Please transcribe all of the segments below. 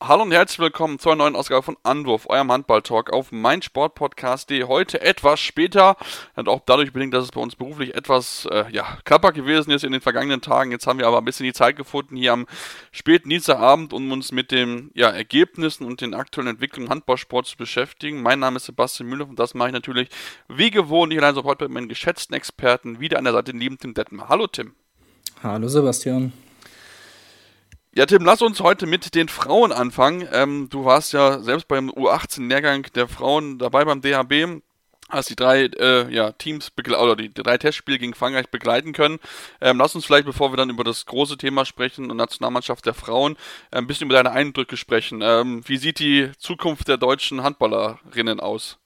Hallo und herzlich willkommen zur neuen Ausgabe von Anwurf, eurem Handball-Talk auf meinsportpodcast.de. Heute etwas später, und auch dadurch bedingt, dass es bei uns beruflich etwas äh, ja, knapper gewesen ist in den vergangenen Tagen. Jetzt haben wir aber ein bisschen die Zeit gefunden, hier am späten Dienstagabend, um uns mit den ja, Ergebnissen und den aktuellen Entwicklungen im Handballsport zu beschäftigen. Mein Name ist Sebastian Müller und das mache ich natürlich wie gewohnt hier allein so heute mit meinen geschätzten Experten wieder an der Seite, den lieben Tim Detmer. Hallo Tim. Hallo Sebastian. Ja, Tim, lass uns heute mit den Frauen anfangen. Ähm, du warst ja selbst beim U18-Lehrgang der Frauen dabei beim DHB hast die drei äh, ja, Teams oder die, drei Testspiele gegen Frankreich begleiten können. Ähm, lass uns vielleicht, bevor wir dann über das große Thema sprechen und Nationalmannschaft der Frauen, äh, ein bisschen über deine Eindrücke sprechen. Ähm, wie sieht die Zukunft der deutschen Handballerinnen aus?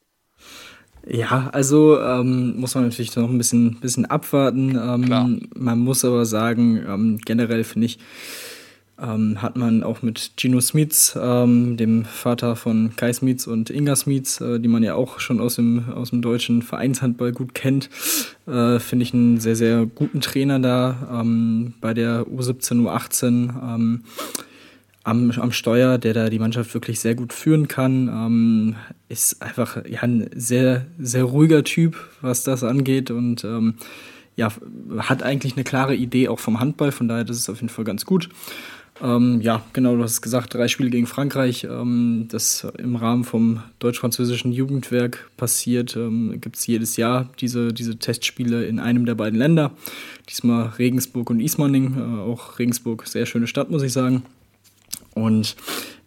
Ja, also ähm, muss man natürlich noch ein bisschen, bisschen abwarten. Ähm, man muss aber sagen, ähm, generell finde ich, ähm, hat man auch mit Gino Smits, ähm, dem Vater von Kai Smits und Inga Smits, äh, die man ja auch schon aus dem, aus dem deutschen Vereinshandball gut kennt, äh, finde ich einen sehr, sehr guten Trainer da ähm, bei der U17, U18 ähm, am, am Steuer, der da die Mannschaft wirklich sehr gut führen kann. Ähm, ist einfach ja, ein sehr, sehr ruhiger Typ, was das angeht und ähm, ja, hat eigentlich eine klare Idee auch vom Handball, von daher das ist auf jeden Fall ganz gut. Ähm, ja, genau, du hast es gesagt, drei Spiele gegen Frankreich. Ähm, das im Rahmen vom deutsch-französischen Jugendwerk passiert. Ähm, Gibt es jedes Jahr diese, diese Testspiele in einem der beiden Länder. Diesmal Regensburg und Ismaning. Äh, auch Regensburg, sehr schöne Stadt, muss ich sagen. Und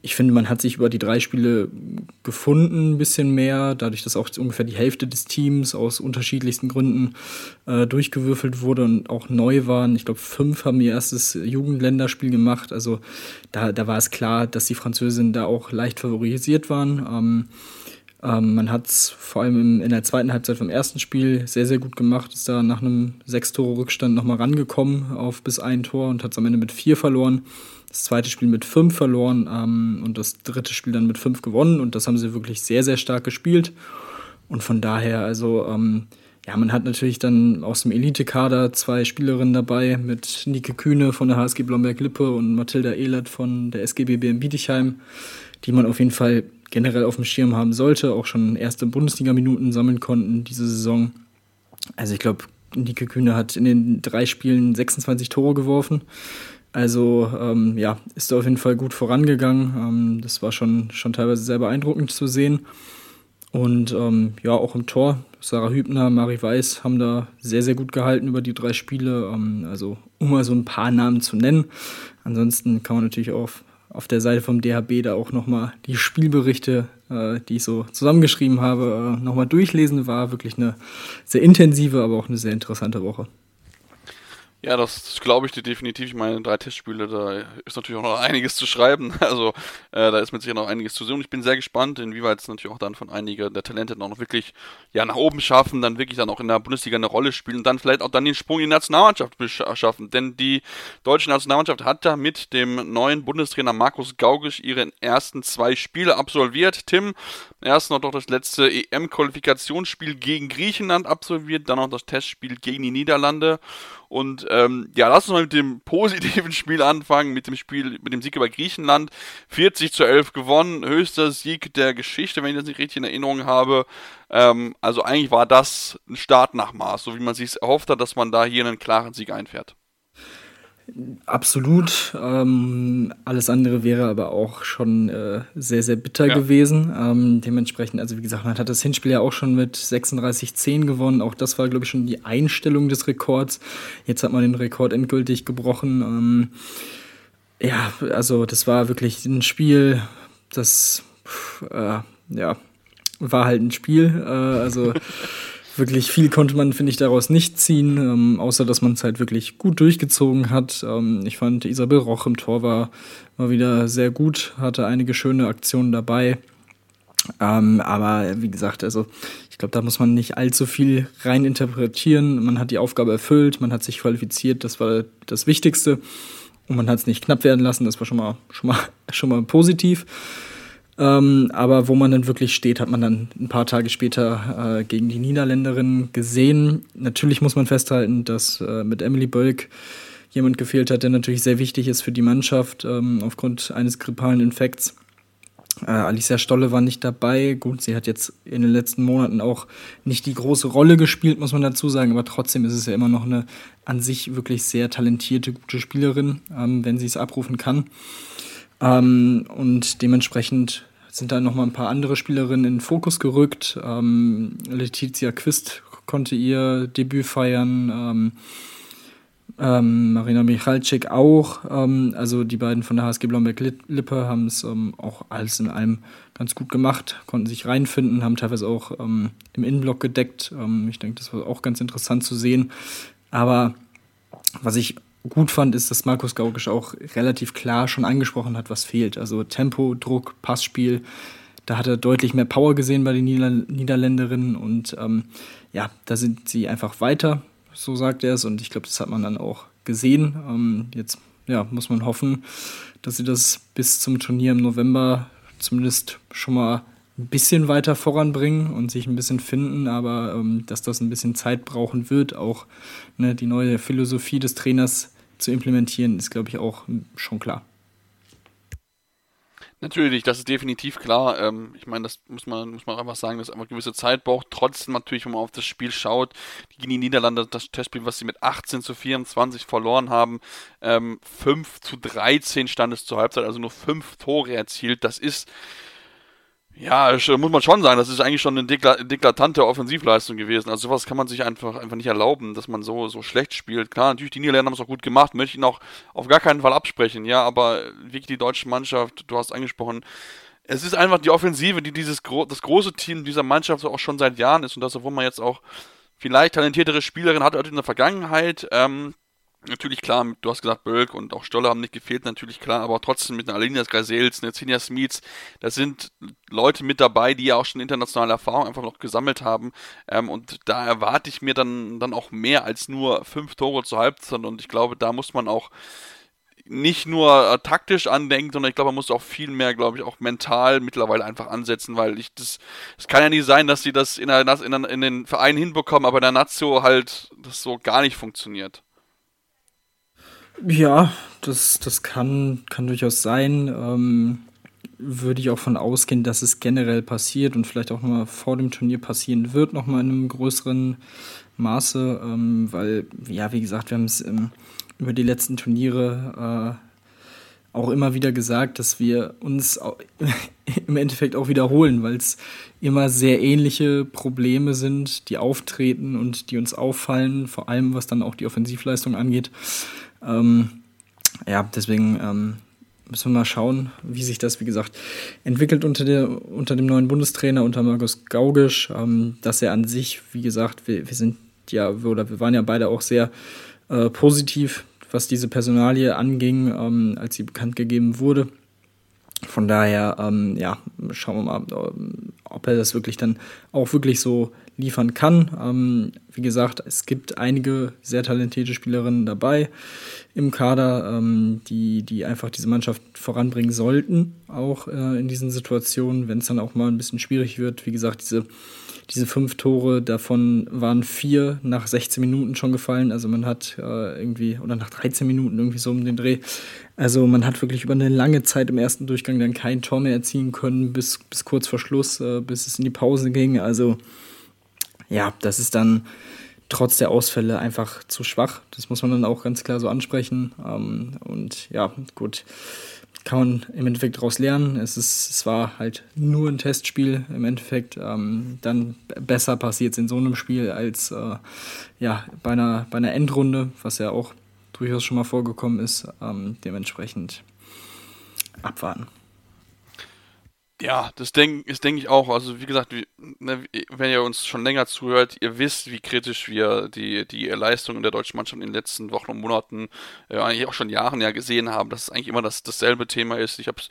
ich finde, man hat sich über die drei Spiele gefunden, ein bisschen mehr, dadurch, dass auch ungefähr die Hälfte des Teams aus unterschiedlichsten Gründen äh, durchgewürfelt wurde und auch neu waren. Ich glaube, fünf haben ihr erstes Jugendländerspiel gemacht. Also da, da war es klar, dass die Französinnen da auch leicht favorisiert waren. Ähm, ähm, man hat es vor allem in, der zweiten Halbzeit vom ersten Spiel sehr, sehr gut gemacht, ist da nach einem Sechs-Tore-Rückstand nochmal rangekommen auf bis ein Tor und hat es am Ende mit vier verloren das zweite Spiel mit fünf verloren ähm, und das dritte Spiel dann mit fünf gewonnen. Und das haben sie wirklich sehr, sehr stark gespielt. Und von daher, also, ähm, ja, man hat natürlich dann aus dem Elite-Kader zwei Spielerinnen dabei mit Nike Kühne von der HSG Blomberg-Lippe und Mathilda Ehlert von der SGBB in Bietigheim, die man auf jeden Fall generell auf dem Schirm haben sollte, auch schon erste Bundesliga-Minuten sammeln konnten diese Saison. Also ich glaube, Nike Kühne hat in den drei Spielen 26 Tore geworfen. Also ähm, ja, ist auf jeden Fall gut vorangegangen. Ähm, das war schon, schon teilweise sehr beeindruckend zu sehen. Und ähm, ja, auch im Tor, Sarah Hübner, Marie Weiß haben da sehr, sehr gut gehalten über die drei Spiele. Ähm, also um mal so ein paar Namen zu nennen. Ansonsten kann man natürlich auf, auf der Seite vom DHB da auch nochmal die Spielberichte, äh, die ich so zusammengeschrieben habe, äh, nochmal durchlesen. War wirklich eine sehr intensive, aber auch eine sehr interessante Woche. Ja, das glaube ich dir definitiv. Ich meine, drei Testspiele, da ist natürlich auch noch einiges zu schreiben. Also äh, da ist mit Sicherheit noch einiges zu sehen. Und ich bin sehr gespannt, inwieweit es natürlich auch dann von einigen der Talente noch wirklich ja, nach oben schaffen, dann wirklich dann auch in der Bundesliga eine Rolle spielen und dann vielleicht auch dann den Sprung in die Nationalmannschaft schaffen. Denn die deutsche Nationalmannschaft hat da mit dem neuen Bundestrainer Markus Gaugisch ihre ersten zwei Spiele absolviert. Tim, erst noch das letzte EM-Qualifikationsspiel gegen Griechenland absolviert, dann noch das Testspiel gegen die Niederlande. Und ähm, ja, lass uns mal mit dem positiven Spiel anfangen, mit dem Spiel, mit dem Sieg über Griechenland. 40 zu 11 gewonnen, höchster Sieg der Geschichte, wenn ich das nicht richtig in Erinnerung habe. Ähm, also eigentlich war das ein Start nach Maß, so wie man sich erhofft hat, dass man da hier einen klaren Sieg einfährt. Absolut. Ähm, alles andere wäre aber auch schon äh, sehr, sehr bitter ja. gewesen. Ähm, dementsprechend, also wie gesagt, man hat das Hinspiel ja auch schon mit 36-10 gewonnen. Auch das war, glaube ich, schon die Einstellung des Rekords. Jetzt hat man den Rekord endgültig gebrochen. Ähm, ja, also das war wirklich ein Spiel, das äh, ja, war halt ein Spiel. Äh, also wirklich viel konnte man, finde ich, daraus nicht ziehen, ähm, außer dass man es halt wirklich gut durchgezogen hat. Ähm, ich fand, Isabel Roch im Tor war, war wieder sehr gut, hatte einige schöne Aktionen dabei. Ähm, aber wie gesagt, also ich glaube, da muss man nicht allzu viel rein interpretieren. Man hat die Aufgabe erfüllt, man hat sich qualifiziert, das war das Wichtigste. Und man hat es nicht knapp werden lassen, das war schon mal, schon mal, schon mal positiv. Ähm, aber wo man dann wirklich steht, hat man dann ein paar Tage später äh, gegen die Niederländerin gesehen. Natürlich muss man festhalten, dass äh, mit Emily Bölk jemand gefehlt hat, der natürlich sehr wichtig ist für die Mannschaft ähm, aufgrund eines grippalen Infekts. Äh, Alicia Stolle war nicht dabei. Gut, sie hat jetzt in den letzten Monaten auch nicht die große Rolle gespielt, muss man dazu sagen, aber trotzdem ist es ja immer noch eine an sich wirklich sehr talentierte, gute Spielerin, ähm, wenn sie es abrufen kann. Ähm, und dementsprechend sind da nochmal ein paar andere Spielerinnen in den Fokus gerückt. Ähm, Letizia Quist konnte ihr Debüt feiern. Ähm, ähm, Marina Michalczyk auch. Ähm, also die beiden von der HSG Blomberg-Lippe haben es ähm, auch alles in allem ganz gut gemacht, konnten sich reinfinden, haben teilweise auch ähm, im Innenblock gedeckt. Ähm, ich denke, das war auch ganz interessant zu sehen. Aber was ich gut fand, ist, dass Markus Gaugisch auch relativ klar schon angesprochen hat, was fehlt. Also Tempo, Druck, Passspiel. Da hat er deutlich mehr Power gesehen bei den Nieder Niederländerinnen und ähm, ja, da sind sie einfach weiter, so sagt er es. Und ich glaube, das hat man dann auch gesehen. Ähm, jetzt ja, muss man hoffen, dass sie das bis zum Turnier im November zumindest schon mal ein bisschen weiter voranbringen und sich ein bisschen finden, aber ähm, dass das ein bisschen Zeit brauchen wird, auch ne, die neue Philosophie des Trainers zu implementieren, ist, glaube ich, auch schon klar. Natürlich, das ist definitiv klar. Ähm, ich meine, das muss man, muss man einfach sagen, dass es einfach gewisse Zeit braucht. Trotzdem natürlich, wenn man auf das Spiel schaut, gegen die Niederlande, das Testspiel, was sie mit 18 zu 24 verloren haben, ähm, 5 zu 13 stand es zur Halbzeit, also nur 5 Tore erzielt. Das ist ja, muss man schon sagen, das ist eigentlich schon eine deklatante Offensivleistung gewesen. Also sowas kann man sich einfach, einfach nicht erlauben, dass man so, so schlecht spielt. Klar, natürlich, die Niederländer haben es auch gut gemacht, möchte ich ihnen auch auf gar keinen Fall absprechen, ja, aber wirklich die deutsche Mannschaft, du hast angesprochen, es ist einfach die Offensive, die dieses das große Team dieser Mannschaft auch schon seit Jahren ist und das, obwohl man jetzt auch vielleicht talentiertere Spielerin hat in der Vergangenheit, ähm, Natürlich klar, du hast gesagt, Bölk und auch Stoller haben nicht gefehlt, natürlich klar, aber trotzdem mit einer Alinias Grazels, einer Zinja Smits, da sind Leute mit dabei, die ja auch schon internationale Erfahrung einfach noch gesammelt haben. Ähm, und da erwarte ich mir dann, dann auch mehr als nur fünf Tore zur Halbzeit. Und ich glaube, da muss man auch nicht nur äh, taktisch andenken, sondern ich glaube, man muss auch viel mehr, glaube ich, auch mental mittlerweile einfach ansetzen, weil ich das, es kann ja nicht sein, dass sie das in, der, in, in den Vereinen hinbekommen, aber in der Nazio halt das so gar nicht funktioniert. Ja, das, das kann, kann durchaus sein. Ähm, würde ich auch von ausgehen, dass es generell passiert und vielleicht auch nochmal vor dem Turnier passieren wird, nochmal in einem größeren Maße, ähm, weil, ja, wie gesagt, wir haben es ähm, über die letzten Turniere äh, auch immer wieder gesagt, dass wir uns im Endeffekt auch wiederholen, weil es immer sehr ähnliche Probleme sind, die auftreten und die uns auffallen, vor allem was dann auch die Offensivleistung angeht. Ähm, ja, deswegen ähm, müssen wir mal schauen, wie sich das, wie gesagt, entwickelt unter, der, unter dem neuen Bundestrainer, unter Markus Gaugisch, ähm, dass er an sich, wie gesagt, wir, wir sind ja, oder wir waren ja beide auch sehr äh, positiv, was diese Personalie anging, ähm, als sie bekannt gegeben wurde. Von daher, ähm, ja, schauen wir mal, ob er das wirklich dann auch wirklich so liefern kann. Ähm, wie gesagt, es gibt einige sehr talentierte Spielerinnen dabei im Kader, ähm, die, die einfach diese Mannschaft voranbringen sollten, auch äh, in diesen Situationen, wenn es dann auch mal ein bisschen schwierig wird. Wie gesagt, diese diese fünf Tore, davon waren vier nach 16 Minuten schon gefallen. Also man hat äh, irgendwie, oder nach 13 Minuten irgendwie so um den Dreh. Also man hat wirklich über eine lange Zeit im ersten Durchgang dann kein Tor mehr erzielen können, bis, bis kurz vor Schluss, äh, bis es in die Pause ging. Also ja, das ist dann trotz der Ausfälle einfach zu schwach. Das muss man dann auch ganz klar so ansprechen. Ähm, und ja, gut, kann man im Endeffekt daraus lernen. Es, ist, es war halt nur ein Testspiel im Endeffekt. Ähm, dann besser passiert es in so einem Spiel als äh, ja, bei, einer, bei einer Endrunde, was ja auch durchaus schon mal vorgekommen ist. Ähm, dementsprechend abwarten. Ja, das denke denk ich auch. Also wie gesagt, wie, ne, wenn ihr uns schon länger zuhört, ihr wisst, wie kritisch wir die, die Leistung der deutschen Mannschaft in den letzten Wochen und Monaten, äh, eigentlich auch schon Jahren ja gesehen haben, dass es eigentlich immer das, dasselbe Thema ist. Ich habe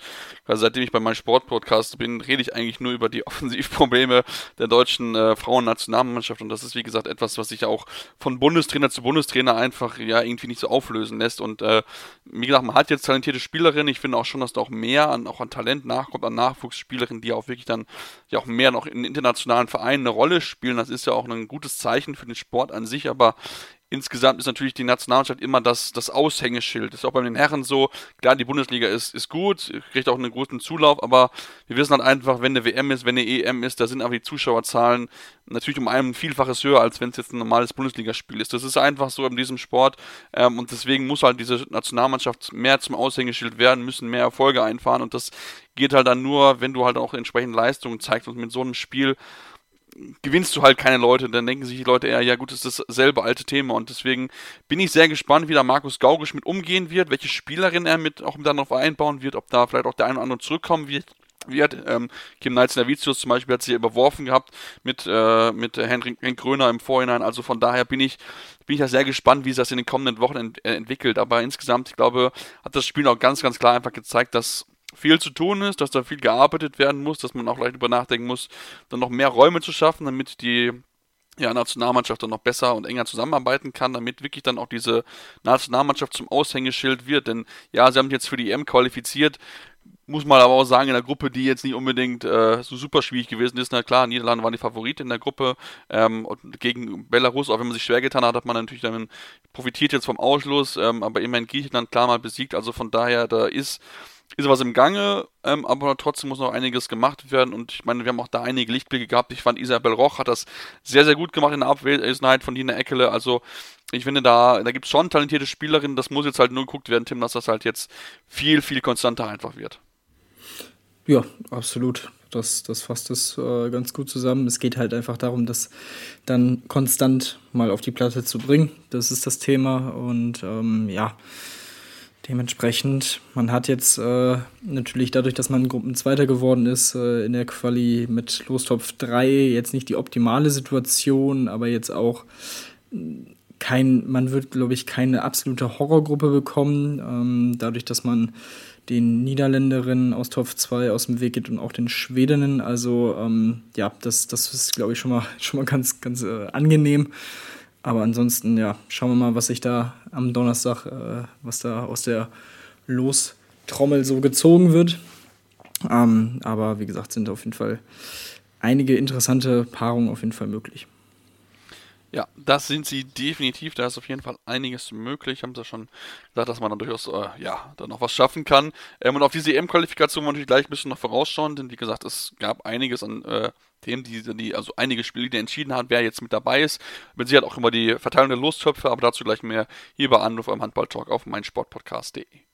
also seitdem ich bei meinem Sportpodcast bin, rede ich eigentlich nur über die Offensivprobleme der deutschen äh, Frauennationalmannschaft und das ist wie gesagt etwas, was sich auch von Bundestrainer zu Bundestrainer einfach ja irgendwie nicht so auflösen lässt. Und äh, wie gesagt, man hat jetzt talentierte Spielerinnen. Ich finde auch schon, dass da auch mehr an, auch an Talent nachkommt, an Nachwuchs Spielerinnen, die auch wirklich dann ja auch mehr noch in internationalen Vereinen eine Rolle spielen. Das ist ja auch ein gutes Zeichen für den Sport an sich, aber insgesamt ist natürlich die Nationalmannschaft immer das, das Aushängeschild. Das ist auch bei den Herren so. Klar, die Bundesliga ist, ist gut, kriegt auch einen guten Zulauf, aber wir wissen halt einfach, wenn eine WM ist, wenn eine EM ist, da sind aber die Zuschauerzahlen natürlich um ein Vielfaches höher, als wenn es jetzt ein normales Bundesligaspiel ist. Das ist einfach so in diesem Sport ähm, und deswegen muss halt diese Nationalmannschaft mehr zum Aushängeschild werden, müssen mehr Erfolge einfahren und das geht halt dann nur, wenn du halt auch entsprechende Leistungen zeigst und mit so einem Spiel gewinnst du halt keine Leute, dann denken sich die Leute eher, ja gut, ist dasselbe alte Thema und deswegen bin ich sehr gespannt, wie da Markus Gaugisch mit umgehen wird, welche Spielerin er mit auch dann noch einbauen wird, ob da vielleicht auch der eine oder andere zurückkommen wird. Wird. Ähm, Kim Knights Navicius zum Beispiel hat sich überworfen gehabt mit, äh, mit Henrik, Gröner im Vorhinein. Also von daher bin ich, bin ich ja sehr gespannt, wie sich das in den kommenden Wochen ent äh, entwickelt. Aber insgesamt, ich glaube, hat das Spiel auch ganz, ganz klar einfach gezeigt, dass viel zu tun ist, dass da viel gearbeitet werden muss, dass man auch leicht über nachdenken muss, dann noch mehr Räume zu schaffen, damit die ja, Nationalmannschaft dann noch besser und enger zusammenarbeiten kann, damit wirklich dann auch diese Nationalmannschaft zum Aushängeschild wird. Denn ja, sie haben jetzt für die EM qualifiziert, muss man aber auch sagen, in der Gruppe, die jetzt nicht unbedingt äh, so super schwierig gewesen ist. Na klar, Niederlande waren die Favorit in der Gruppe ähm, und gegen Belarus, auch wenn man sich schwer getan hat, hat man natürlich dann profitiert jetzt vom Ausschluss, ähm, aber immerhin Griechenland klar mal besiegt. Also von daher, da ist ist was im Gange, ähm, aber trotzdem muss noch einiges gemacht werden und ich meine, wir haben auch da einige Lichtblicke gehabt. Ich fand, Isabel Roch hat das sehr, sehr gut gemacht in der Abwesenheit von Dina Eckele. Also ich finde, da, da gibt es schon talentierte Spielerinnen. Das muss jetzt halt nur geguckt werden, Tim, dass das halt jetzt viel, viel konstanter einfach wird. Ja, absolut. Das, das fasst es äh, ganz gut zusammen. Es geht halt einfach darum, das dann konstant mal auf die Platte zu bringen. Das ist das Thema. Und ähm, ja, Dementsprechend, man hat jetzt äh, natürlich dadurch, dass man Gruppenzweiter geworden ist, äh, in der Quali mit Lostopf 3 jetzt nicht die optimale Situation, aber jetzt auch kein, man wird, glaube ich, keine absolute Horrorgruppe bekommen, ähm, dadurch, dass man den Niederländerinnen aus Top 2 aus dem Weg geht und auch den Schwedinnen. Also ähm, ja, das, das ist, glaube ich, schon mal, schon mal ganz, ganz äh, angenehm. Aber ansonsten, ja, schauen wir mal, was sich da am Donnerstag, äh, was da aus der Lostrommel so gezogen wird. Ähm, aber wie gesagt, sind auf jeden Fall einige interessante Paarungen auf jeden Fall möglich. Ja, das sind sie definitiv. Da ist auf jeden Fall einiges möglich. Haben sie ja schon gesagt, dass man dann durchaus äh, ja, da noch was schaffen kann. Ähm, und auf diese EM-Qualifikation wollen wir natürlich gleich ein bisschen noch vorausschauen, denn wie gesagt, es gab einiges an äh, Themen, die, die, also einige Spiele, die entschieden haben, wer jetzt mit dabei ist. Mit Sicherheit auch über die Verteilung der Lostöpfe, aber dazu gleich mehr hier bei Anruf am Handball-Talk auf meinsportpodcast.de.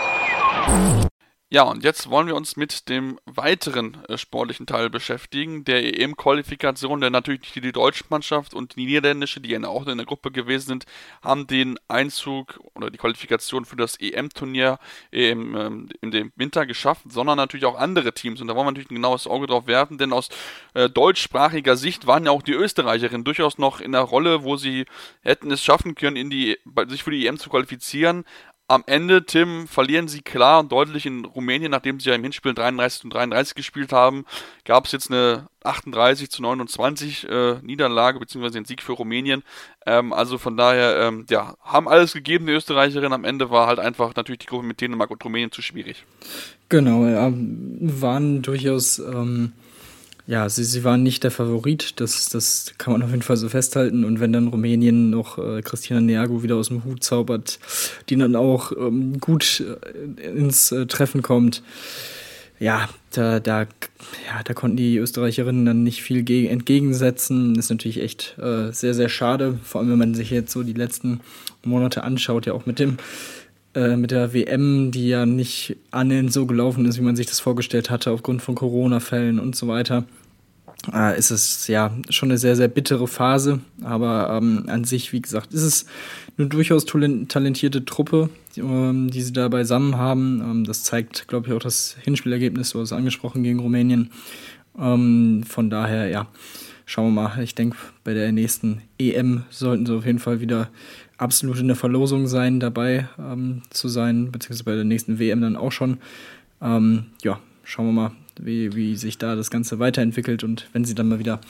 Ja, und jetzt wollen wir uns mit dem weiteren äh, sportlichen Teil beschäftigen, der EM-Qualifikation, denn natürlich die deutsche Mannschaft und die niederländische, die ja auch in der Gruppe gewesen sind, haben den Einzug oder die Qualifikation für das EM-Turnier im, ähm, dem Winter geschafft, sondern natürlich auch andere Teams. Und da wollen wir natürlich ein genaues Auge drauf werfen, denn aus äh, deutschsprachiger Sicht waren ja auch die Österreicherinnen durchaus noch in der Rolle, wo sie hätten es schaffen können, in die, sich für die EM zu qualifizieren am Ende, Tim, verlieren sie klar und deutlich in Rumänien, nachdem sie ja im Hinspiel 33 und 33 gespielt haben. Gab es jetzt eine 38 zu 29 äh, Niederlage, beziehungsweise den Sieg für Rumänien. Ähm, also von daher, ähm, ja, haben alles gegeben, die Österreicherin. Am Ende war halt einfach natürlich die Gruppe mit Dänemark und Rumänien zu schwierig. Genau, ja, waren durchaus. Ähm ja, sie, sie waren nicht der Favorit, das, das kann man auf jeden Fall so festhalten. Und wenn dann Rumänien noch äh, Christina Neago wieder aus dem Hut zaubert, die dann auch ähm, gut äh, ins äh, Treffen kommt, ja, da, da, ja, da konnten die Österreicherinnen dann nicht viel entgegensetzen. Ist natürlich echt äh, sehr, sehr schade, vor allem wenn man sich jetzt so die letzten Monate anschaut, ja auch mit dem äh, mit der WM, die ja nicht annähernd so gelaufen ist, wie man sich das vorgestellt hatte, aufgrund von Corona-Fällen und so weiter, äh, ist es ja schon eine sehr, sehr bittere Phase. Aber ähm, an sich, wie gesagt, ist es eine durchaus talentierte Truppe, die, ähm, die sie da beisammen haben. Ähm, das zeigt, glaube ich, auch das Hinspielergebnis, du hast es angesprochen, gegen Rumänien. Ähm, von daher, ja, schauen wir mal. Ich denke, bei der nächsten EM sollten sie auf jeden Fall wieder absolut in der Verlosung sein, dabei ähm, zu sein, beziehungsweise bei der nächsten WM dann auch schon. Ähm, ja, schauen wir mal, wie, wie sich da das Ganze weiterentwickelt und wenn sie dann mal wieder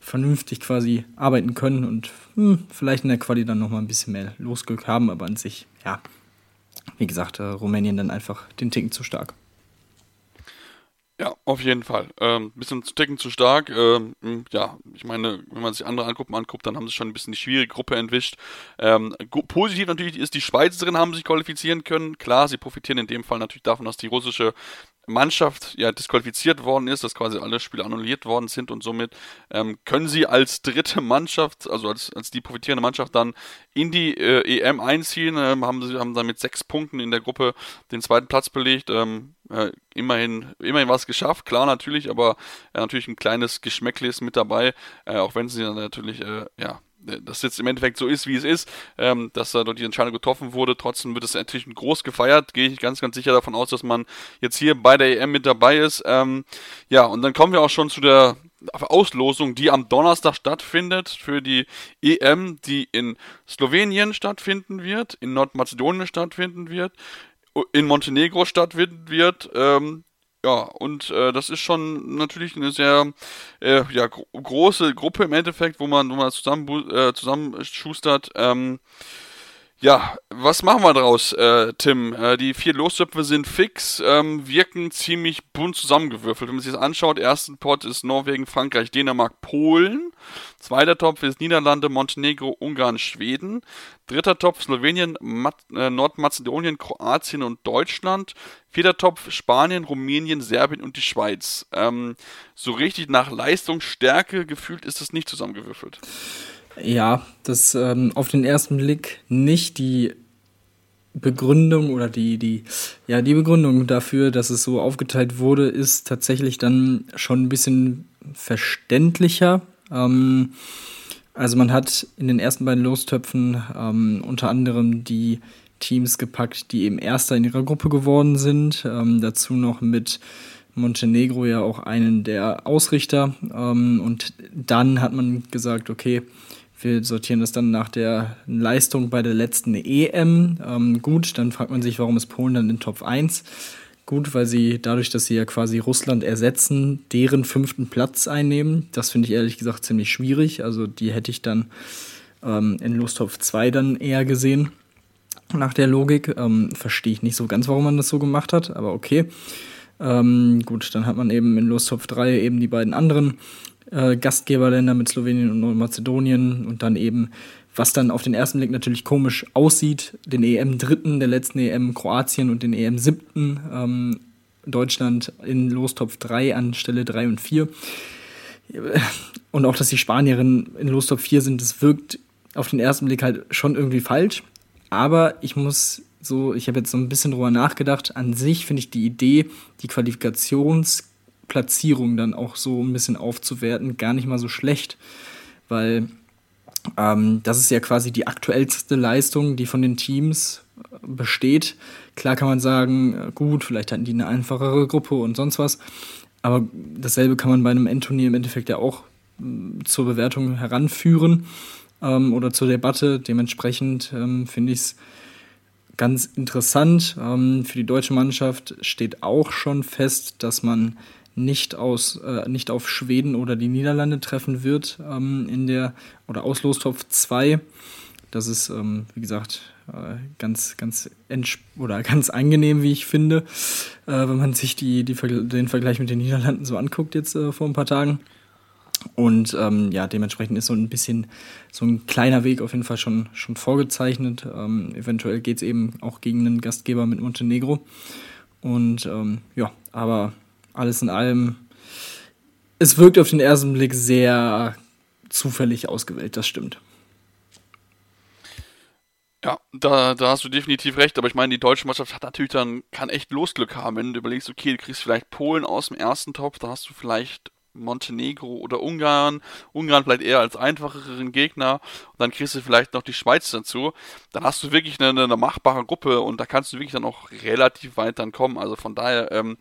vernünftig quasi arbeiten können und hm, vielleicht in der Quali dann nochmal ein bisschen mehr Losglück haben, aber an sich, ja, wie gesagt, äh, Rumänien dann einfach den Ticken zu stark. Ja, auf jeden Fall. Ähm, bisschen zu ticken zu stark. Ähm, ja, ich meine, wenn man sich andere Gruppen anguckt, dann haben sie schon ein bisschen die schwierige Gruppe entwischt. Ähm, positiv natürlich ist, die Schweizerinnen haben sich qualifizieren können. Klar, sie profitieren in dem Fall natürlich davon, dass die russische Mannschaft ja disqualifiziert worden ist, dass quasi alle Spiele annulliert worden sind und somit ähm, können sie als dritte Mannschaft, also als, als die profitierende Mannschaft dann in die äh, EM einziehen, ähm, haben sie haben dann mit sechs Punkten in der Gruppe den zweiten Platz belegt. Ähm, äh, immerhin, immerhin was geschafft, klar natürlich, aber äh, natürlich ein kleines Geschmäckle ist mit dabei, äh, auch wenn sie dann natürlich, äh, ja, das jetzt im Endeffekt so ist, wie es ist, ähm, dass da dort die Entscheidung getroffen wurde. Trotzdem wird es natürlich groß gefeiert. Gehe ich ganz, ganz sicher davon aus, dass man jetzt hier bei der EM mit dabei ist. Ähm, ja, und dann kommen wir auch schon zu der Auslosung, die am Donnerstag stattfindet für die EM, die in Slowenien stattfinden wird, in Nordmazedonien stattfinden wird, in Montenegro stattfinden wird. Ähm, ja, und äh, das ist schon natürlich eine sehr äh, ja, gro große Gruppe im Endeffekt, wo man, wo man zusammen, äh, zusammenschustert. Ähm, ja, was machen wir daraus, äh, Tim? Äh, die vier Lostöpfe sind fix, ähm, wirken ziemlich bunt zusammengewürfelt. Wenn man sich das anschaut, ersten Pot ist Norwegen, Frankreich, Dänemark, Polen. Zweiter Topf ist Niederlande, Montenegro, Ungarn, Schweden. Dritter Topf Slowenien, äh, Nordmazedonien, Kroatien und Deutschland. Vierter Topf Spanien, Rumänien, Serbien und die Schweiz. Ähm, so richtig nach Leistungsstärke gefühlt ist das nicht zusammengewürfelt. Ja, das ähm, auf den ersten Blick nicht die Begründung oder die, die, ja, die Begründung dafür, dass es so aufgeteilt wurde, ist tatsächlich dann schon ein bisschen verständlicher. Ähm, also man hat in den ersten beiden Lostöpfen ähm, unter anderem die Teams gepackt, die eben Erster in ihrer Gruppe geworden sind. Ähm, dazu noch mit Montenegro ja auch einen der Ausrichter. Ähm, und dann hat man gesagt, okay, wir sortieren das dann nach der Leistung bei der letzten EM. Ähm, gut, dann fragt man sich, warum ist Polen dann in Top 1? Gut, weil sie dadurch, dass sie ja quasi Russland ersetzen, deren fünften Platz einnehmen. Das finde ich ehrlich gesagt ziemlich schwierig. Also die hätte ich dann ähm, in Lostopf 2 dann eher gesehen. Nach der Logik. Ähm, Verstehe ich nicht so ganz, warum man das so gemacht hat, aber okay. Ähm, gut, dann hat man eben in Lostopf 3 eben die beiden anderen äh, Gastgeberländer mit Slowenien und Nordmazedonien und dann eben, was dann auf den ersten Blick natürlich komisch aussieht, den EM-Dritten der letzten EM Kroatien und den EM-Siebten ähm, Deutschland in Lostopf 3 an Stelle 3 und 4. Und auch, dass die Spanierinnen in Lostopf 4 sind, das wirkt auf den ersten Blick halt schon irgendwie falsch. Aber ich muss so, ich habe jetzt so ein bisschen drüber nachgedacht. An sich finde ich die Idee, die Qualifikationsplatzierung dann auch so ein bisschen aufzuwerten, gar nicht mal so schlecht, weil ähm, das ist ja quasi die aktuellste Leistung, die von den Teams äh, besteht. Klar kann man sagen, äh, gut, vielleicht hatten die eine einfachere Gruppe und sonst was. Aber dasselbe kann man bei einem Endturnier im Endeffekt ja auch äh, zur Bewertung heranführen ähm, oder zur Debatte. Dementsprechend ähm, finde ich es ganz interessant. Ähm, für die deutsche Mannschaft steht auch schon fest, dass man nicht, aus, äh, nicht auf Schweden oder die Niederlande treffen wird ähm, in der oder Auslostopf 2. Das ist, ähm, wie gesagt, äh, ganz, ganz oder ganz angenehm, wie ich finde, äh, wenn man sich die, die den Vergleich mit den Niederlanden so anguckt jetzt äh, vor ein paar Tagen. Und ähm, ja, dementsprechend ist so ein bisschen so ein kleiner Weg auf jeden Fall schon, schon vorgezeichnet. Ähm, eventuell geht es eben auch gegen einen Gastgeber mit Montenegro. Und ähm, ja, aber alles in allem, es wirkt auf den ersten Blick sehr zufällig ausgewählt, das stimmt. Ja, da, da hast du definitiv recht, aber ich meine, die deutsche Mannschaft hat natürlich dann, kann echt Losglück haben, wenn du überlegst, okay, du kriegst vielleicht Polen aus dem ersten Topf, da hast du vielleicht Montenegro oder Ungarn, Ungarn vielleicht eher als einfacheren Gegner und dann kriegst du vielleicht noch die Schweiz dazu, dann hast du wirklich eine, eine machbare Gruppe und da kannst du wirklich dann auch relativ weit dann kommen. Also von daher, ähm,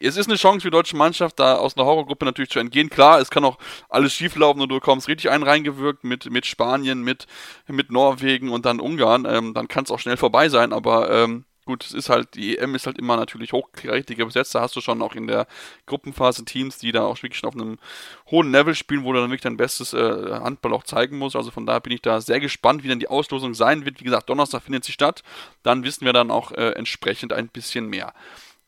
es ist eine Chance für die deutsche Mannschaft, da aus einer Horrorgruppe natürlich zu entgehen. Klar, es kann auch alles schieflaufen und du kommst richtig einen reingewirkt mit, mit Spanien, mit, mit Norwegen und dann Ungarn. Ähm, dann kann es auch schnell vorbei sein, aber ähm, gut, es ist halt, die EM ist halt immer natürlich hochkarätiger besetzt. Da hast du schon auch in der Gruppenphase Teams, die da auch wirklich schon auf einem hohen Level spielen, wo du dann wirklich dein bestes äh, Handball auch zeigen musst. Also von daher bin ich da sehr gespannt, wie dann die Auslosung sein wird. Wie gesagt, Donnerstag findet sie statt. Dann wissen wir dann auch äh, entsprechend ein bisschen mehr.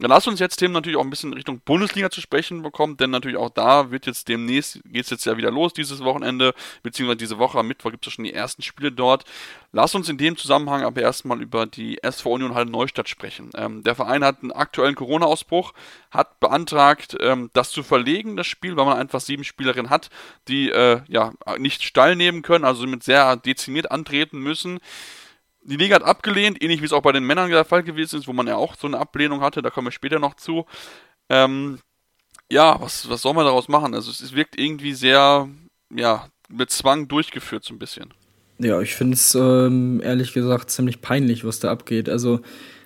Dann lass uns jetzt Themen natürlich auch ein bisschen Richtung Bundesliga zu sprechen bekommen, denn natürlich auch da wird jetzt demnächst, geht es jetzt ja wieder los dieses Wochenende, beziehungsweise diese Woche am Mittwoch gibt es ja schon die ersten Spiele dort. Lass uns in dem Zusammenhang aber erstmal über die SV Union Halle Neustadt sprechen. Ähm, der Verein hat einen aktuellen Corona-Ausbruch, hat beantragt, ähm, das zu verlegen, das Spiel, weil man einfach sieben Spielerinnen hat, die äh, ja nicht steil nehmen können, also mit sehr dezimiert antreten müssen. Die Liga hat abgelehnt, ähnlich wie es auch bei den Männern der Fall gewesen ist, wo man ja auch so eine Ablehnung hatte, da kommen wir später noch zu. Ähm, ja, was, was soll man daraus machen? Also es, wirkt irgendwie sehr, ja, mit Zwang durchgeführt so ein bisschen. Ja, ich finde es ähm, ehrlich gesagt ziemlich peinlich, was da abgeht. Also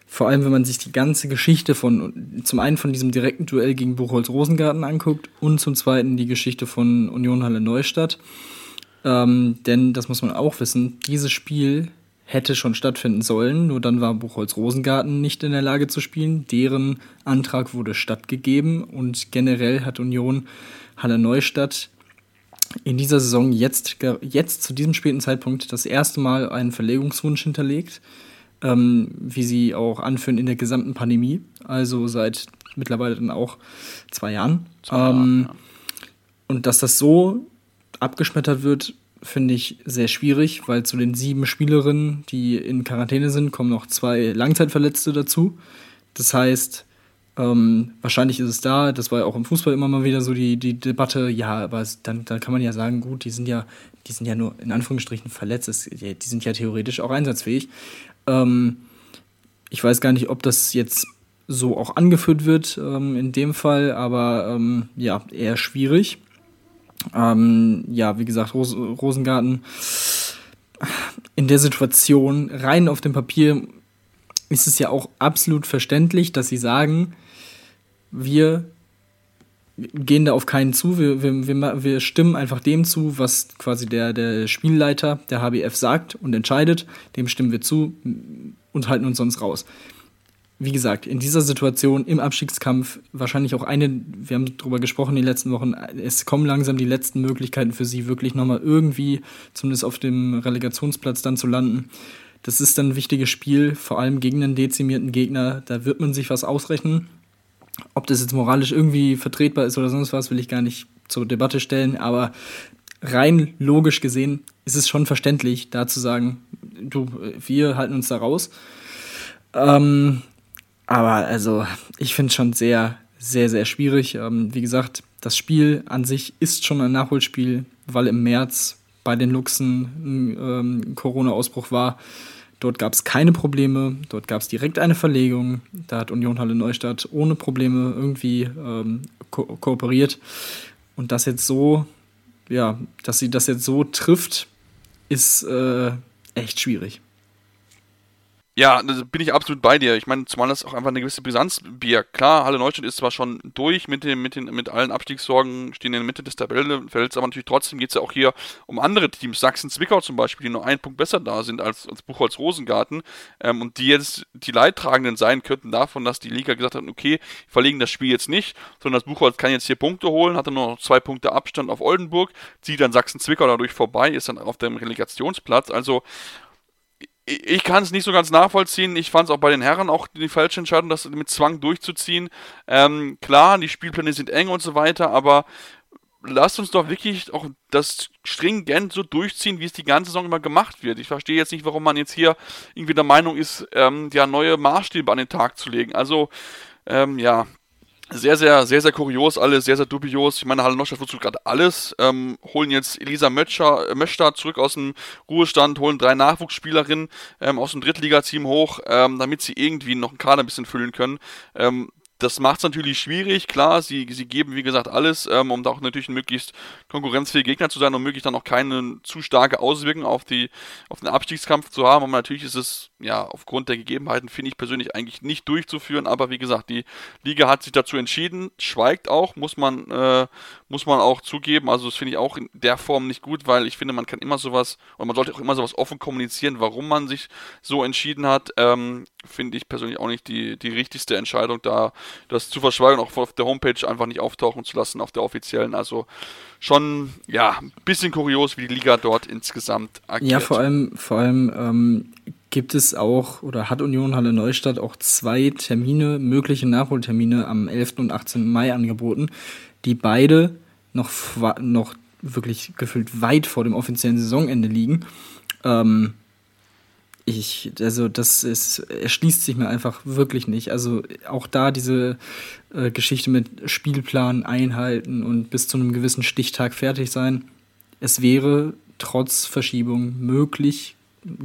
vor allem, wenn man sich die ganze Geschichte von, zum einen von diesem direkten Duell gegen Buchholz Rosengarten anguckt und zum zweiten die Geschichte von Union Halle Neustadt. Ähm, denn, das muss man auch wissen, dieses Spiel hätte schon stattfinden sollen, nur dann war Buchholz Rosengarten nicht in der Lage zu spielen. Deren Antrag wurde stattgegeben und generell hat Union Halle Neustadt in dieser Saison jetzt, jetzt zu diesem späten Zeitpunkt das erste Mal einen Verlegungswunsch hinterlegt, ähm, wie sie auch anführen in der gesamten Pandemie, also seit mittlerweile dann auch zwei Jahren. Zwei Jahre, ähm, ja. Und dass das so abgeschmettert wird, finde ich sehr schwierig, weil zu den sieben Spielerinnen, die in Quarantäne sind, kommen noch zwei Langzeitverletzte dazu. Das heißt, ähm, wahrscheinlich ist es da, das war ja auch im Fußball immer mal wieder so die, die Debatte, ja, aber dann, dann kann man ja sagen, gut, die sind ja, die sind ja nur in Anführungsstrichen verletzt, es, die sind ja theoretisch auch einsatzfähig. Ähm, ich weiß gar nicht, ob das jetzt so auch angeführt wird ähm, in dem Fall, aber ähm, ja, eher schwierig. Ähm, ja, wie gesagt, Ros Rosengarten. In der Situation rein auf dem Papier ist es ja auch absolut verständlich, dass sie sagen, wir gehen da auf keinen zu, wir, wir, wir, wir stimmen einfach dem zu, was quasi der, der Spielleiter der HBF sagt und entscheidet, dem stimmen wir zu und halten uns sonst raus wie gesagt, in dieser Situation im Abstiegskampf wahrscheinlich auch eine, wir haben darüber gesprochen in den letzten Wochen, es kommen langsam die letzten Möglichkeiten für sie, wirklich nochmal irgendwie zumindest auf dem Relegationsplatz dann zu landen. Das ist dann ein wichtiges Spiel, vor allem gegen einen dezimierten Gegner. Da wird man sich was ausrechnen. Ob das jetzt moralisch irgendwie vertretbar ist oder sonst was, will ich gar nicht zur Debatte stellen, aber rein logisch gesehen ist es schon verständlich, da zu sagen, du, wir halten uns da raus. Ähm, aber also, ich finde es schon sehr, sehr, sehr schwierig. Ähm, wie gesagt, das Spiel an sich ist schon ein Nachholspiel, weil im März bei den Luchsen ein ähm, Corona-Ausbruch war. Dort gab es keine Probleme, dort gab es direkt eine Verlegung. Da hat Union Halle Neustadt ohne Probleme irgendwie ähm, ko kooperiert. Und das jetzt so, ja, dass sie das jetzt so trifft, ist äh, echt schwierig. Ja, da bin ich absolut bei dir. Ich meine, zumal das auch einfach eine gewisse Brisanz birgt. Klar, Halle Neustadt ist zwar schon durch mit, dem, mit, den, mit allen Abstiegssorgen, stehen in der Mitte des Tabellenfelds, aber natürlich trotzdem geht es ja auch hier um andere Teams. Sachsen-Zwickau zum Beispiel, die nur einen Punkt besser da sind als, als Buchholz-Rosengarten ähm, und die jetzt die Leidtragenden sein könnten davon, dass die Liga gesagt hat, okay, verlegen das Spiel jetzt nicht, sondern das Buchholz kann jetzt hier Punkte holen, hat dann nur noch zwei Punkte Abstand auf Oldenburg, zieht dann Sachsen-Zwickau dadurch vorbei, ist dann auf dem Relegationsplatz. Also ich kann es nicht so ganz nachvollziehen. Ich fand es auch bei den Herren auch die falsche Entscheidung, das mit Zwang durchzuziehen. Ähm, klar, die Spielpläne sind eng und so weiter, aber lasst uns doch wirklich auch das stringent so durchziehen, wie es die ganze Saison immer gemacht wird. Ich verstehe jetzt nicht, warum man jetzt hier irgendwie der Meinung ist, ähm, ja, neue Maßstäbe an den Tag zu legen. Also, ähm, ja, sehr, sehr, sehr, sehr kurios, alles sehr, sehr dubios. Ich meine, Halle Neustadt wozu gerade alles. Ähm, holen jetzt Elisa Mötscher, äh, Möchter zurück aus dem Ruhestand, holen drei Nachwuchsspielerinnen ähm, aus dem Drittligateam hoch, ähm, damit sie irgendwie noch einen Kader ein bisschen füllen können. Ähm, das macht es natürlich schwierig, klar, sie, sie geben wie gesagt alles, ähm, um da auch natürlich ein möglichst konkurrenzfähiger Gegner zu sein und möglichst dann auch keine zu starke Auswirkungen auf, die, auf den Abstiegskampf zu haben. Aber natürlich ist es ja aufgrund der Gegebenheiten, finde ich persönlich eigentlich nicht durchzuführen. Aber wie gesagt, die Liga hat sich dazu entschieden, schweigt auch, muss man, äh, muss man auch zugeben. Also das finde ich auch in der Form nicht gut, weil ich finde, man kann immer sowas, und man sollte auch immer sowas offen kommunizieren, warum man sich so entschieden hat. Ähm, finde ich persönlich auch nicht die, die richtigste Entscheidung, da das zu verschweigen, auch auf der Homepage einfach nicht auftauchen zu lassen, auf der offiziellen. Also schon, ja, ein bisschen kurios, wie die Liga dort insgesamt agiert. Ja, vor allem, vor allem ähm, gibt es auch, oder hat Union Halle Neustadt auch zwei Termine, mögliche Nachholtermine am 11. und 18. Mai angeboten, die beide noch, noch wirklich gefühlt weit vor dem offiziellen Saisonende liegen. Ähm, ich, also das ist, erschließt sich mir einfach wirklich nicht. Also auch da diese äh, Geschichte mit Spielplan einhalten und bis zu einem gewissen Stichtag fertig sein. Es wäre trotz Verschiebung möglich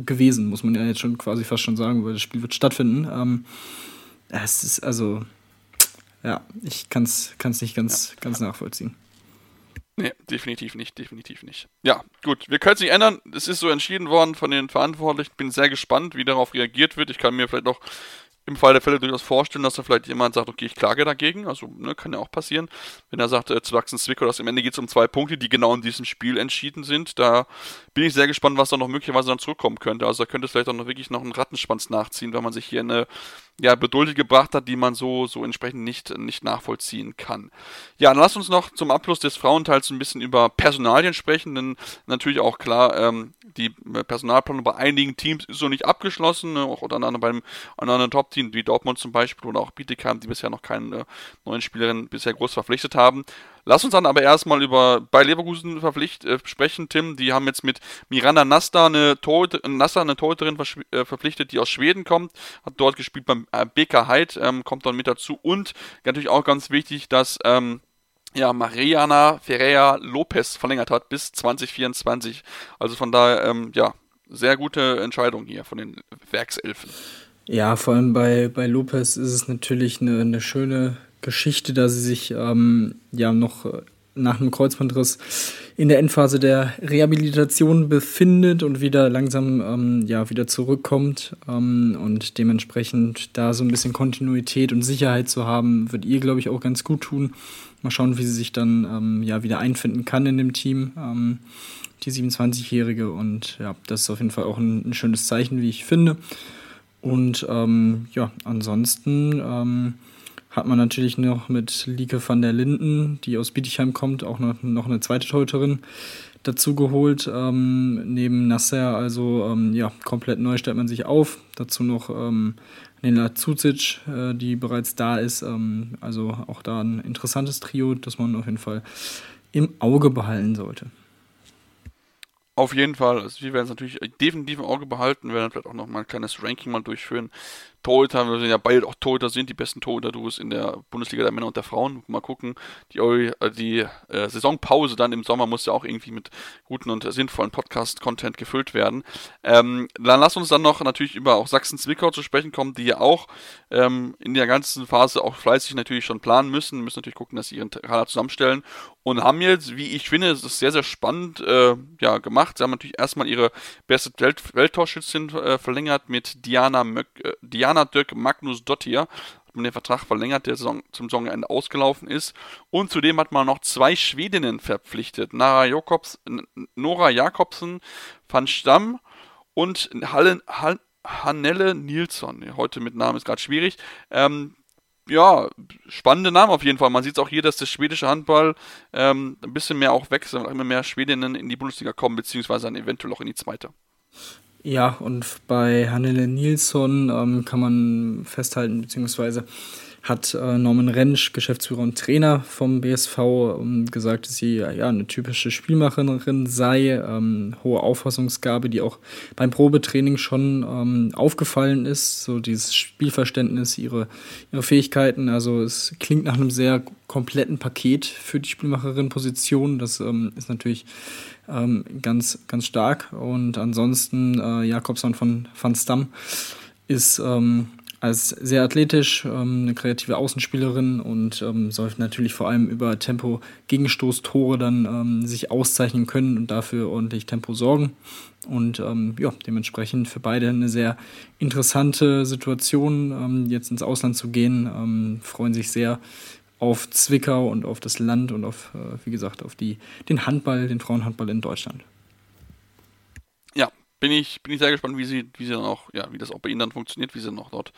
gewesen, muss man ja jetzt schon quasi fast schon sagen, weil das Spiel wird stattfinden. Ähm, es ist also, ja, ich kann es nicht ganz, ja. ganz nachvollziehen. Nee, definitiv nicht, definitiv nicht. Ja, gut, wir können es nicht ändern. Es ist so entschieden worden von den Verantwortlichen. Bin sehr gespannt, wie darauf reagiert wird. Ich kann mir vielleicht noch im Fall der Fälle durchaus vorstellen, dass da vielleicht jemand sagt, okay, ich klage dagegen. Also ne, kann ja auch passieren. Wenn er sagt, äh, zu wachsen Zwickau, dass am Ende geht es um zwei Punkte, die genau in diesem Spiel entschieden sind. Da bin ich sehr gespannt, was da noch möglicherweise dann zurückkommen könnte. Also da könnte es vielleicht auch noch wirklich noch einen Rattenschwanz nachziehen, wenn man sich hier eine ja, Bedulde gebracht hat, die man so, so entsprechend nicht, nicht nachvollziehen kann. Ja, dann lass uns noch zum Abschluss des Frauenteils ein bisschen über Personalien sprechen, denn natürlich auch klar, ähm, die Personalplanung bei einigen Teams ist so nicht abgeschlossen, ne, auch unter anderem beim anderen Top-Team wie Dortmund zum Beispiel oder auch Bietigheim, die bisher noch keine äh, neuen Spielerinnen bisher groß verpflichtet haben. Lass uns dann aber erstmal über bei Leverkusen verpflicht, äh, sprechen, Tim. Die haben jetzt mit Miranda Nasta eine, Torhüter, Nasta, eine Torhüterin äh, verpflichtet, die aus Schweden kommt, hat dort gespielt beim äh, BK Heid, ähm, kommt dann mit dazu. Und natürlich auch ganz wichtig, dass ähm, ja, Mariana Ferreira Lopez verlängert hat bis 2024. Also von daher, ähm, ja, sehr gute Entscheidung hier von den Werkselfen. Ja, vor allem bei, bei Lopez ist es natürlich eine, eine schöne Geschichte, da sie sich ähm, ja noch äh, nach einem Kreuzbandriss in der Endphase der Rehabilitation befindet und wieder langsam ähm, ja wieder zurückkommt ähm, und dementsprechend da so ein bisschen Kontinuität und Sicherheit zu haben, wird ihr glaube ich auch ganz gut tun. Mal schauen, wie sie sich dann ähm, ja wieder einfinden kann in dem Team, ähm, die 27-Jährige und ja, das ist auf jeden Fall auch ein, ein schönes Zeichen, wie ich finde. Und ähm, ja, ansonsten ähm, hat man natürlich noch mit Lieke van der Linden, die aus Bietigheim kommt, auch noch, noch eine zweite Torhüterin dazu geholt. Ähm, neben Nasser, also ähm, ja, komplett neu stellt man sich auf. Dazu noch ähm, Nela Zucic, äh, die bereits da ist. Ähm, also auch da ein interessantes Trio, das man auf jeden Fall im Auge behalten sollte. Auf jeden Fall. Also wir werden es natürlich definitiv im Auge behalten, werden vielleicht auch noch mal ein kleines Ranking mal durchführen Torhüter, wir ja beide auch Torhüter sind, die besten Torhüter-Duos in der Bundesliga der Männer und der Frauen. Mal gucken, die, äh, die äh, Saisonpause dann im Sommer muss ja auch irgendwie mit guten und sinnvollen Podcast-Content gefüllt werden. Ähm, dann lass uns dann noch natürlich über auch Sachsen-Zwickau zu sprechen kommen, die ja auch ähm, in der ganzen Phase auch fleißig natürlich schon planen müssen, müssen natürlich gucken, dass sie ihren Kader zusammenstellen und haben jetzt, wie ich finde, es ist sehr, sehr spannend äh, ja, gemacht. Sie haben natürlich erstmal ihre beste Welt Welttorschützin äh, verlängert mit Diana, Möck, äh, Diana Döck Magnus Dottir. Hat man den Vertrag verlängert, der Saison, zum Saisonende ausgelaufen ist. Und zudem hat man noch zwei Schwedinnen verpflichtet. Nora, Jakobs, Nora Jakobsen van Stamm und Hallen, Hall, Hannelle Nilsson. Heute mit Namen ist gerade schwierig. Ähm, ja, spannende Namen auf jeden Fall. Man sieht auch hier, dass der schwedische Handball ähm, ein bisschen mehr auch wächst und immer mehr Schwedinnen in die Bundesliga kommen, beziehungsweise dann eventuell auch in die zweite. Ja, und bei Hannele Nilsson ähm, kann man festhalten, beziehungsweise hat äh, Norman Rentsch, Geschäftsführer und Trainer vom BSV, ähm, gesagt, dass sie ja eine typische Spielmacherin sei, ähm, hohe Auffassungsgabe, die auch beim Probetraining schon ähm, aufgefallen ist, so dieses Spielverständnis, ihre, ihre Fähigkeiten. Also es klingt nach einem sehr kompletten Paket für die Spielmacherin-Position. Das ähm, ist natürlich ähm, ganz, ganz stark. Und ansonsten äh, Jakobson von Van Stam ist ähm, als sehr athletisch, ähm, eine kreative Außenspielerin und ähm, soll natürlich vor allem über Tempo Gegenstoßtore dann ähm, sich auszeichnen können und dafür ordentlich Tempo sorgen. Und ähm, ja, dementsprechend für beide eine sehr interessante Situation, ähm, jetzt ins Ausland zu gehen. Ähm, freuen sich sehr auf Zwickau und auf das Land und auf, äh, wie gesagt, auf die, den Handball, den Frauenhandball in Deutschland. Bin ich, bin ich sehr gespannt, wie sie, wie sie dann auch, ja, wie das auch bei ihnen dann funktioniert, wie sie noch dort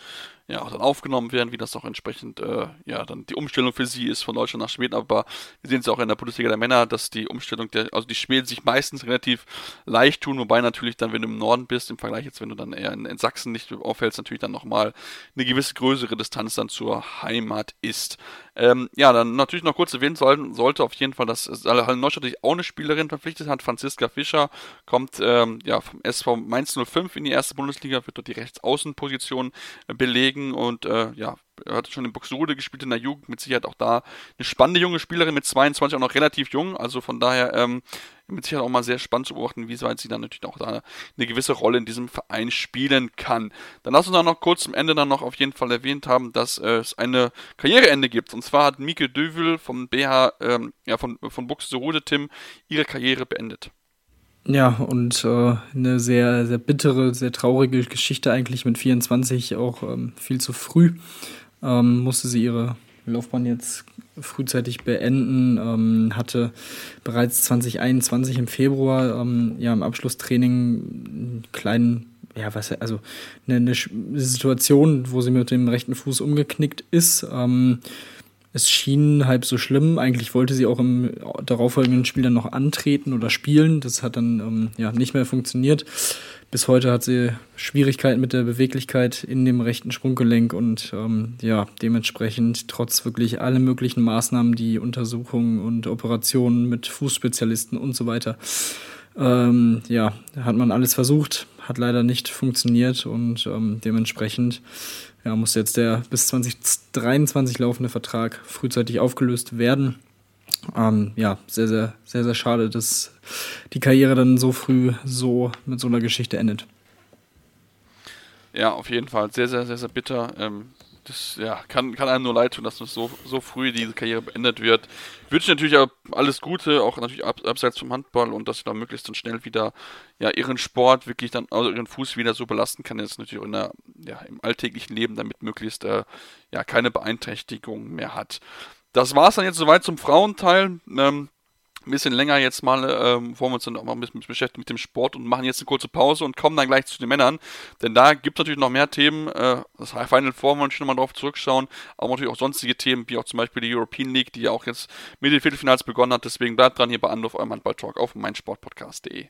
ja auch dann aufgenommen werden, wie das auch entsprechend äh, ja dann die Umstellung für sie ist von Deutschland nach Schweden. Aber wir sehen es auch in der Bundesliga der Männer, dass die Umstellung der, also die Schweden sich meistens relativ leicht tun, wobei natürlich dann, wenn du im Norden bist, im Vergleich jetzt, wenn du dann eher in, in Sachsen nicht aufhältst, natürlich dann nochmal eine gewisse größere Distanz dann zur Heimat ist. Ähm, ja, dann natürlich noch kurz erwähnen sollten, sollte auf jeden Fall, dass Halle Neustadt sich auch eine Spielerin verpflichtet hat. Franziska Fischer kommt ähm, ja vom SV Mainz 05 in die erste Bundesliga, wird dort die Rechtsaußenposition belegen Norwegen und äh, ja, hat schon in Buxtehude gespielt in der Jugend, mit Sicherheit auch da eine spannende junge Spielerin mit 22 auch noch relativ jung, also von daher ähm, mit Sicherheit auch mal sehr spannend zu beobachten, wie weit sie dann natürlich auch da eine gewisse Rolle in diesem Verein spielen kann. Dann lass uns dann noch kurz zum Ende dann noch auf jeden Fall erwähnt haben, dass äh, es eine Karriereende gibt. Und zwar hat Mieke Dövel vom BH, ähm, ja, von, von Buxtehude Tim ihre Karriere beendet. Ja, und äh, eine sehr, sehr bittere, sehr traurige Geschichte eigentlich mit 24, auch ähm, viel zu früh. Ähm, musste sie ihre Laufbahn jetzt frühzeitig beenden, ähm, hatte bereits 2021 im Februar ähm, ja im Abschlusstraining einen kleinen, ja, was, also eine, eine Situation, wo sie mit dem rechten Fuß umgeknickt ist. Ähm, es schien halb so schlimm. Eigentlich wollte sie auch im darauffolgenden Spiel dann noch antreten oder spielen. Das hat dann ähm, ja, nicht mehr funktioniert. Bis heute hat sie Schwierigkeiten mit der Beweglichkeit in dem rechten Sprunggelenk und ähm, ja, dementsprechend trotz wirklich alle möglichen Maßnahmen, die Untersuchungen und Operationen mit Fußspezialisten und so weiter, ähm, ja, hat man alles versucht, hat leider nicht funktioniert und ähm, dementsprechend ja, muss jetzt der bis 2023 laufende Vertrag frühzeitig aufgelöst werden. Ähm, ja, sehr, sehr, sehr, sehr schade, dass die Karriere dann so früh so mit so einer Geschichte endet. Ja, auf jeden Fall. Sehr, sehr, sehr, sehr bitter. Ähm, das ja, kann, kann einem nur leid tun, dass so, so früh diese Karriere beendet wird. Ich wünsche natürlich alles Gute, auch natürlich ab, abseits vom Handball und dass sie dann möglichst dann schnell wieder ja, ihren Sport wirklich dann, also ihren Fuß wieder so belasten kann, jetzt natürlich auch in der, ja, im alltäglichen Leben damit möglichst äh, ja, keine Beeinträchtigung mehr hat. Das war es dann jetzt soweit zum Frauenteil. Ähm, ein bisschen länger jetzt mal, ähm, wollen wir uns dann auch mal ein bisschen beschäftigen mit dem Sport und machen jetzt eine kurze Pause und kommen dann gleich zu den Männern. Denn da gibt es natürlich noch mehr Themen. Äh, das Final Four wollen wir schon mal drauf zurückschauen. Aber natürlich auch sonstige Themen, wie auch zum Beispiel die European League, die ja auch jetzt mit den Viertelfinals begonnen hat. Deswegen bleibt dran hier bei Anruf eurem Handball-Talk auf meinsportpodcast.de.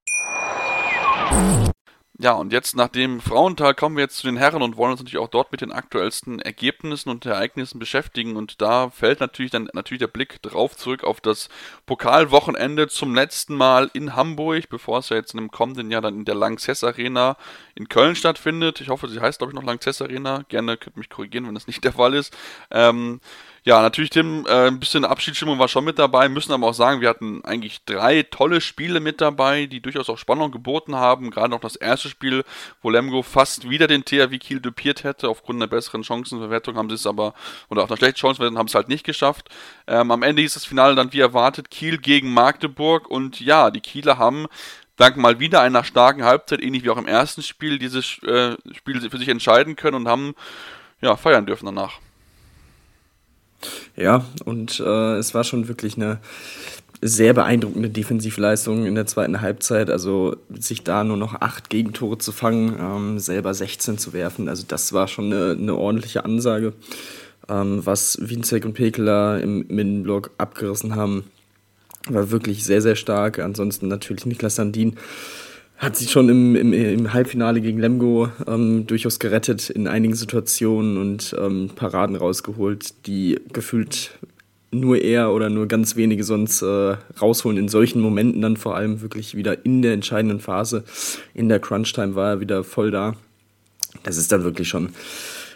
Ja, und jetzt nach dem Frauenteil kommen wir jetzt zu den Herren und wollen uns natürlich auch dort mit den aktuellsten Ergebnissen und Ereignissen beschäftigen. Und da fällt natürlich dann natürlich der Blick drauf zurück auf das Pokalwochenende zum letzten Mal in Hamburg, bevor es ja jetzt in einem kommenden Jahr dann in der Lanxess Arena in Köln stattfindet. Ich hoffe, sie heißt, glaube ich, noch Lanxess Arena. Gerne könnt mich korrigieren, wenn das nicht der Fall ist. Ähm, ja, natürlich, Tim, äh, ein bisschen Abschiedsstimmung war schon mit dabei, müssen aber auch sagen, wir hatten eigentlich drei tolle Spiele mit dabei, die durchaus auch Spannung geboten haben. Gerade noch das erste Spiel, wo Lemgo fast wieder den THW Kiel dupiert hätte. Aufgrund einer besseren Chancenverwertung haben sie es aber, oder auch einer schlechten Chancenverwertung haben sie es halt nicht geschafft. Ähm, am Ende hieß das Finale dann wie erwartet Kiel gegen Magdeburg und ja, die Kieler haben dank mal wieder einer starken Halbzeit, ähnlich wie auch im ersten Spiel, dieses äh, Spiel für sich entscheiden können und haben ja, feiern dürfen danach. Ja, und äh, es war schon wirklich eine sehr beeindruckende Defensivleistung in der zweiten Halbzeit. Also sich da nur noch acht Gegentore zu fangen, ähm, selber 16 zu werfen, also das war schon eine, eine ordentliche Ansage. Ähm, was Winzek und Pekeler im Innenblock abgerissen haben, war wirklich sehr, sehr stark. Ansonsten natürlich Niklas Sandin hat sich schon im, im, im Halbfinale gegen Lemgo ähm, durchaus gerettet in einigen Situationen und ähm, Paraden rausgeholt, die gefühlt nur er oder nur ganz wenige sonst äh, rausholen. In solchen Momenten dann vor allem wirklich wieder in der entscheidenden Phase. In der Crunch-Time war er wieder voll da. Das ist dann wirklich schon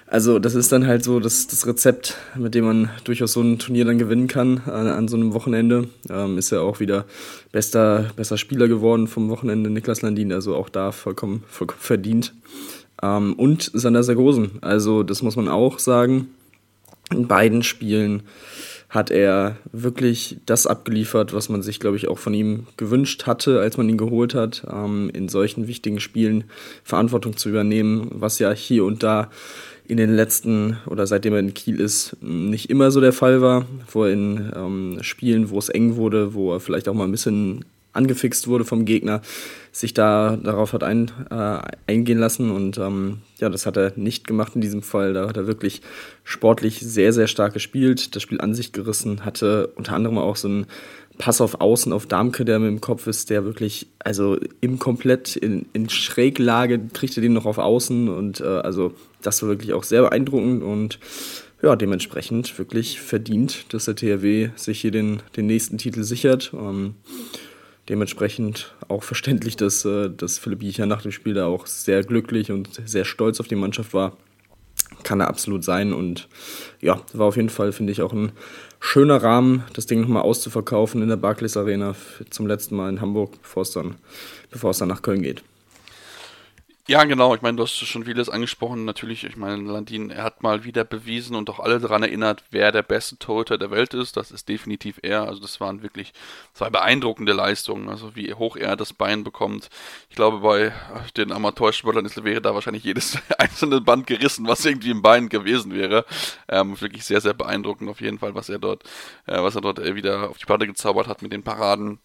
also das ist dann halt so das, das Rezept, mit dem man durchaus so ein Turnier dann gewinnen kann an, an so einem Wochenende. Ähm, ist ja auch wieder bester, bester Spieler geworden vom Wochenende, Niklas Landin, also auch da vollkommen, vollkommen verdient. Ähm, und Sander Sargosen, also das muss man auch sagen, in beiden Spielen hat er wirklich das abgeliefert, was man sich, glaube ich, auch von ihm gewünscht hatte, als man ihn geholt hat, ähm, in solchen wichtigen Spielen Verantwortung zu übernehmen, was ja hier und da in den letzten oder seitdem er in Kiel ist, nicht immer so der Fall war. Wo er in ähm, Spielen, wo es eng wurde, wo er vielleicht auch mal ein bisschen angefixt wurde vom Gegner, sich da darauf hat ein, äh, eingehen lassen. Und ähm, ja, das hat er nicht gemacht in diesem Fall. Da hat er wirklich sportlich sehr, sehr stark gespielt, das Spiel an sich gerissen, hatte unter anderem auch so einen Pass auf Außen auf Darmke, der mit dem Kopf ist, der wirklich, also im komplett in, in Schräglage kriegt er den noch auf Außen und äh, also das war wirklich auch sehr beeindruckend und ja, dementsprechend wirklich verdient, dass der THW sich hier den, den nächsten Titel sichert. Ähm, dementsprechend auch verständlich, dass, äh, dass Philipp Biecher nach dem Spiel da auch sehr glücklich und sehr stolz auf die Mannschaft war. Kann er absolut sein und ja, war auf jeden Fall, finde ich, auch ein schöner Rahmen, das Ding nochmal auszuverkaufen in der Barclays Arena zum letzten Mal in Hamburg, bevor es dann, bevor es dann nach Köln geht. Ja, genau. Ich meine, du hast schon vieles angesprochen. Natürlich, ich meine, Landin, er hat mal wieder bewiesen und auch alle daran erinnert, wer der beste Torhüter der Welt ist. Das ist definitiv er. Also das waren wirklich zwei beeindruckende Leistungen. Also wie hoch er das Bein bekommt. Ich glaube, bei den Amateursportlern wäre da wahrscheinlich jedes einzelne Band gerissen, was irgendwie im Bein gewesen wäre. Ähm, wirklich sehr, sehr beeindruckend auf jeden Fall, was er dort, äh, was er dort äh, wieder auf die Platte gezaubert hat mit den Paraden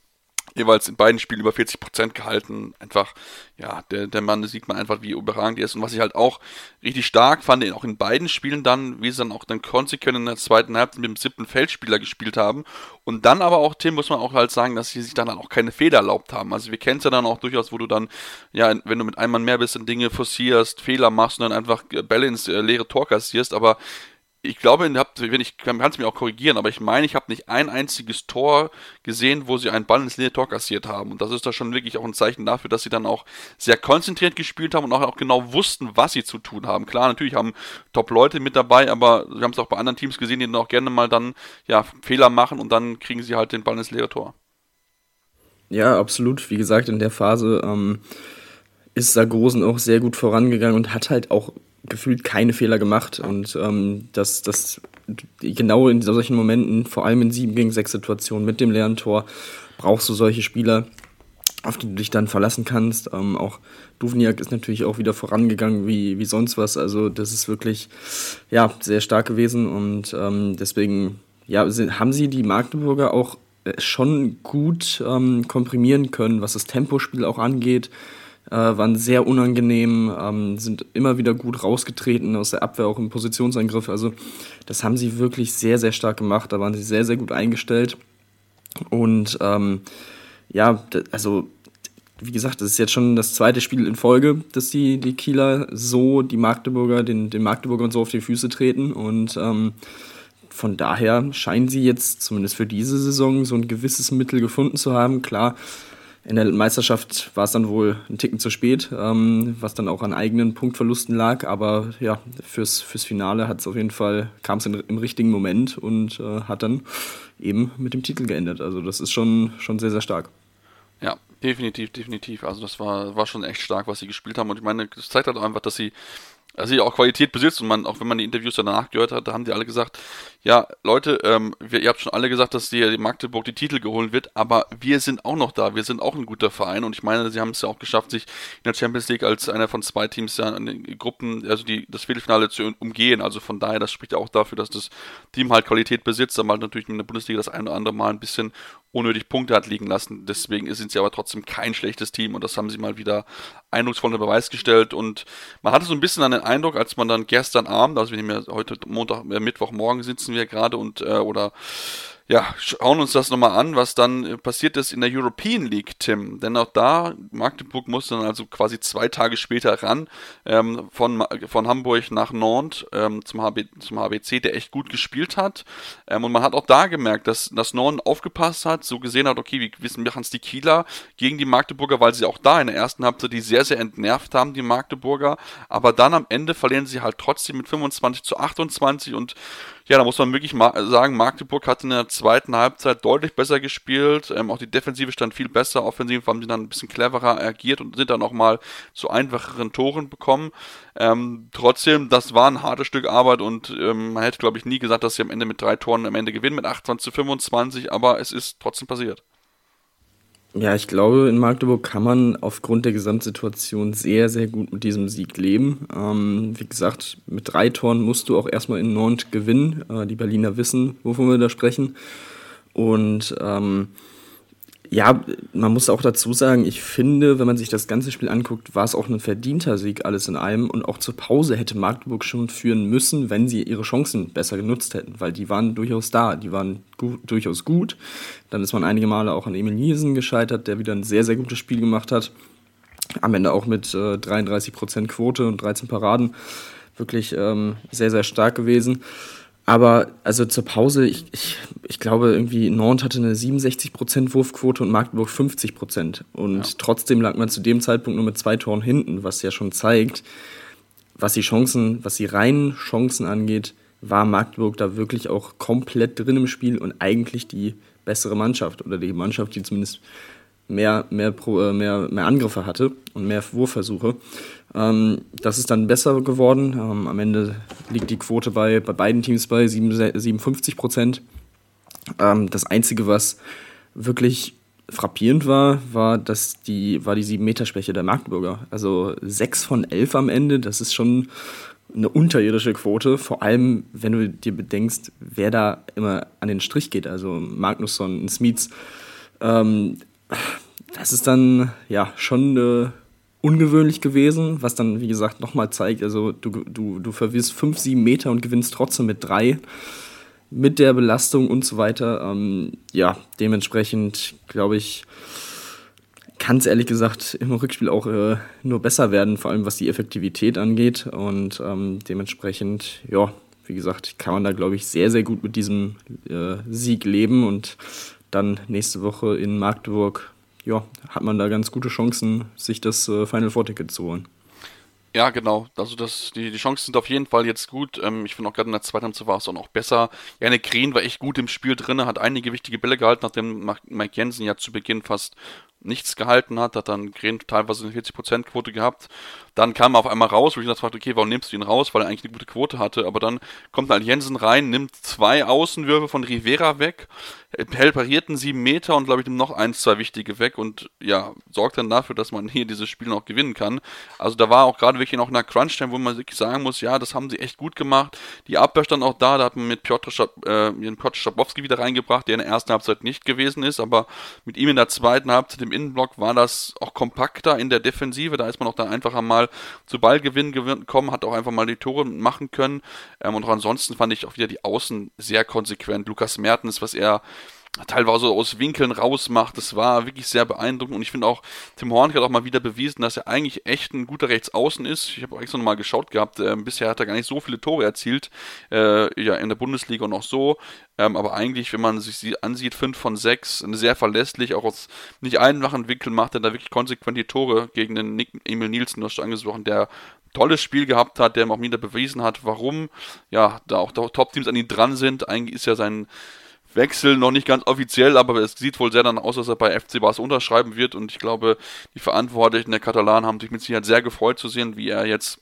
jeweils in beiden Spielen über 40 Prozent gehalten. Einfach, ja, der, der Mann, sieht man einfach, wie überragend er ist. Und was ich halt auch richtig stark fand, auch in beiden Spielen dann, wie sie dann auch dann konsequent in der zweiten Halbzeit mit dem siebten Feldspieler gespielt haben. Und dann aber auch, Tim, muss man auch halt sagen, dass sie sich dann halt auch keine Fehler erlaubt haben. Also wir kennen es ja dann auch durchaus, wo du dann, ja, wenn du mit einem Mann mehr bist, dann Dinge forcierst, Fehler machst und dann einfach Bälle ins äh, leere Tor kassierst, aber ich glaube, wenn ich kann es mir auch korrigieren, aber ich meine, ich habe nicht ein einziges Tor gesehen, wo sie einen Ball ins leere Tor kassiert haben. Und das ist da schon wirklich auch ein Zeichen dafür, dass sie dann auch sehr konzentriert gespielt haben und auch, auch genau wussten, was sie zu tun haben. Klar, natürlich haben Top-Leute mit dabei, aber wir haben es auch bei anderen Teams gesehen, die dann auch gerne mal dann ja, Fehler machen und dann kriegen sie halt den Ball ins leere Tor. Ja, absolut. Wie gesagt, in der Phase ähm, ist Sargosen auch sehr gut vorangegangen und hat halt auch gefühlt keine Fehler gemacht. Und ähm, das, das genau in solchen Momenten, vor allem in 7 gegen 6 Situationen mit dem leeren Tor, brauchst du solche Spieler, auf die du dich dann verlassen kannst. Ähm, auch Duvniak ist natürlich auch wieder vorangegangen wie, wie sonst was. Also das ist wirklich ja, sehr stark gewesen und ähm, deswegen ja, sind, haben sie die Magdeburger auch äh, schon gut ähm, komprimieren können, was das Tempospiel auch angeht. Äh, waren sehr unangenehm, ähm, sind immer wieder gut rausgetreten aus der Abwehr, auch im Positionsangriff. Also das haben sie wirklich sehr, sehr stark gemacht. Da waren sie sehr, sehr gut eingestellt. Und ähm, ja, also wie gesagt, das ist jetzt schon das zweite Spiel in Folge, dass die, die Kieler so die Magdeburger, den, den Magdeburgern so auf die Füße treten. Und ähm, von daher scheinen sie jetzt zumindest für diese Saison so ein gewisses Mittel gefunden zu haben. Klar, in der Meisterschaft war es dann wohl ein Ticken zu spät, ähm, was dann auch an eigenen Punktverlusten lag. Aber ja, fürs, fürs Finale hat es auf jeden Fall, kam es im richtigen Moment und äh, hat dann eben mit dem Titel geendet. Also das ist schon, schon sehr, sehr stark. Ja, definitiv, definitiv. Also das war, war schon echt stark, was sie gespielt haben. Und ich meine, das zeigt halt einfach, dass sie also ja auch Qualität besitzt und man, auch wenn man die Interviews danach gehört hat, da haben die alle gesagt, ja, Leute, ähm, wir, ihr habt schon alle gesagt, dass die, die Magdeburg die Titel geholt wird, aber wir sind auch noch da, wir sind auch ein guter Verein und ich meine, sie haben es ja auch geschafft, sich in der Champions League als einer von zwei Teams ja in den Gruppen, also die, das Viertelfinale zu umgehen, also von daher, das spricht ja auch dafür, dass das Team halt Qualität besitzt, aber halt natürlich in der Bundesliga das eine oder andere Mal ein bisschen unnötig Punkte hat liegen lassen. Deswegen sind sie aber trotzdem kein schlechtes Team und das haben sie mal wieder eindrucksvoll unter Beweis gestellt. Und man hatte so ein bisschen an den Eindruck, als man dann gestern Abend, also wir nehmen ja heute Montag, äh, Mittwochmorgen sitzen wir gerade und äh, oder ja, schauen uns das nochmal an, was dann äh, passiert ist in der European League, Tim. Denn auch da, Magdeburg musste dann also quasi zwei Tage später ran, ähm, von, von Hamburg nach Nantes ähm, zum, HB, zum HBC, der echt gut gespielt hat. Ähm, und man hat auch da gemerkt, dass, dass Nantes aufgepasst hat, so gesehen hat, okay, wie wissen wir es die Kieler gegen die Magdeburger, weil sie auch da in der ersten Halbzeit die sehr, sehr entnervt haben, die Magdeburger. Aber dann am Ende verlieren sie halt trotzdem mit 25 zu 28 und ja, da muss man wirklich sagen, Magdeburg hat in der zweiten Halbzeit deutlich besser gespielt. Ähm, auch die Defensive stand viel besser. Offensiv haben sie dann ein bisschen cleverer agiert und sind dann auch mal zu einfacheren Toren bekommen. Ähm, trotzdem, das war ein hartes Stück Arbeit und ähm, man hätte, glaube ich, nie gesagt, dass sie am Ende mit drei Toren am Ende gewinnen, mit 28 zu 25, aber es ist trotzdem passiert. Ja, ich glaube, in Magdeburg kann man aufgrund der Gesamtsituation sehr, sehr gut mit diesem Sieg leben. Ähm, wie gesagt, mit drei Toren musst du auch erstmal in Nantes gewinnen. Äh, die Berliner wissen, wovon wir da sprechen. Und ähm, ja, man muss auch dazu sagen, ich finde, wenn man sich das ganze Spiel anguckt, war es auch ein verdienter Sieg alles in allem. Und auch zur Pause hätte Magdeburg schon führen müssen, wenn sie ihre Chancen besser genutzt hätten, weil die waren durchaus da, die waren gut, durchaus gut. Dann ist man einige Male auch an Emil Nielsen gescheitert, der wieder ein sehr, sehr gutes Spiel gemacht hat. Am Ende auch mit äh, 33% Quote und 13 Paraden. Wirklich ähm, sehr, sehr stark gewesen. Aber also zur Pause, ich, ich, ich glaube irgendwie Nantes hatte eine 67% Wurfquote und Magdeburg 50%. Und ja. trotzdem lag man zu dem Zeitpunkt nur mit zwei Toren hinten, was ja schon zeigt, was die Chancen, was die reinen Chancen angeht, war Magdeburg da wirklich auch komplett drin im Spiel und eigentlich die bessere Mannschaft oder die Mannschaft, die zumindest mehr, mehr, äh, mehr, mehr Angriffe hatte und mehr Wurfversuche. Ähm, das ist dann besser geworden. Ähm, am Ende liegt die Quote bei, bei beiden Teams bei 57 Prozent. Ähm, das Einzige, was wirklich frappierend war, war, dass die, war die 7-Meter-Schwäche der Magdeburger. Also 6 von 11 am Ende, das ist schon eine unterirdische Quote, vor allem wenn du dir bedenkst, wer da immer an den Strich geht, also Magnusson, Smits. Ähm, das ist dann ja schon eine ungewöhnlich gewesen, was dann, wie gesagt, nochmal zeigt, also du, du, du verwirrst 5, 7 Meter und gewinnst trotzdem mit 3 mit der Belastung und so weiter. Ähm, ja, dementsprechend glaube ich, kann es ehrlich gesagt im Rückspiel auch äh, nur besser werden, vor allem was die Effektivität angeht. Und ähm, dementsprechend, ja, wie gesagt, kann man da, glaube ich, sehr, sehr gut mit diesem äh, Sieg leben und dann nächste Woche in Magdeburg ja, hat man da ganz gute Chancen, sich das äh, Final Four Ticket zu holen. Ja, genau. Also das, die, die Chancen sind auf jeden Fall jetzt gut. Ähm, ich finde auch gerade in der zweiten Halbzeit war es auch noch besser. Janik Green war echt gut im Spiel drin, hat einige wichtige Bälle gehalten, nachdem Mike Jensen ja zu Beginn fast nichts gehalten hat, hat dann Gren teilweise eine 40% Quote gehabt. Dann kam er auf einmal raus, wo ich dachte, okay, warum nimmst du ihn raus, weil er eigentlich eine gute Quote hatte. Aber dann kommt halt Jensen rein, nimmt zwei Außenwürfe von Rivera weg, hält parierten sieben Meter und glaube ich nimmt noch eins, zwei wichtige weg und ja, sorgt dann dafür, dass man hier dieses Spiel noch gewinnen kann. Also da war auch gerade wirklich noch in der Crunch-Time, wo man wirklich sagen muss, ja, das haben sie echt gut gemacht. Die Abwehr stand auch da, da hat man mit Piotr, äh, Piotr Schabowski wieder reingebracht, der in der ersten Halbzeit nicht gewesen ist, aber mit ihm in der zweiten Halbzeit im Innenblock war das auch kompakter in der Defensive, da ist man auch dann einfach mal zu Ballgewinn gekommen, hat auch einfach mal die Tore machen können ähm, und auch ansonsten fand ich auch wieder die Außen sehr konsequent. Lukas Mertens, was er teilweise aus Winkeln rausmacht. Das war wirklich sehr beeindruckend und ich finde auch, Tim Horn hat auch mal wieder bewiesen, dass er eigentlich echt ein guter Rechtsaußen ist. Ich habe auch extra nochmal geschaut gehabt, äh, bisher hat er gar nicht so viele Tore erzielt, äh, ja, in der Bundesliga und auch so. Ähm, aber eigentlich, wenn man sich sie ansieht, 5 von 6, sehr verlässlich, auch aus nicht einfachen Winkeln macht er da wirklich konsequent die Tore gegen den Nick Emil Nielsen, hast du angesprochen, der tolles Spiel gehabt hat, der ihm auch wieder bewiesen hat, warum ja da auch Top-Teams an ihn dran sind. Eigentlich ist ja sein Wechsel noch nicht ganz offiziell, aber es sieht wohl sehr dann aus, dass er bei FC Bars unterschreiben wird. Und ich glaube, die Verantwortlichen der Katalanen haben sich mit Sicherheit sehr gefreut zu sehen, wie er jetzt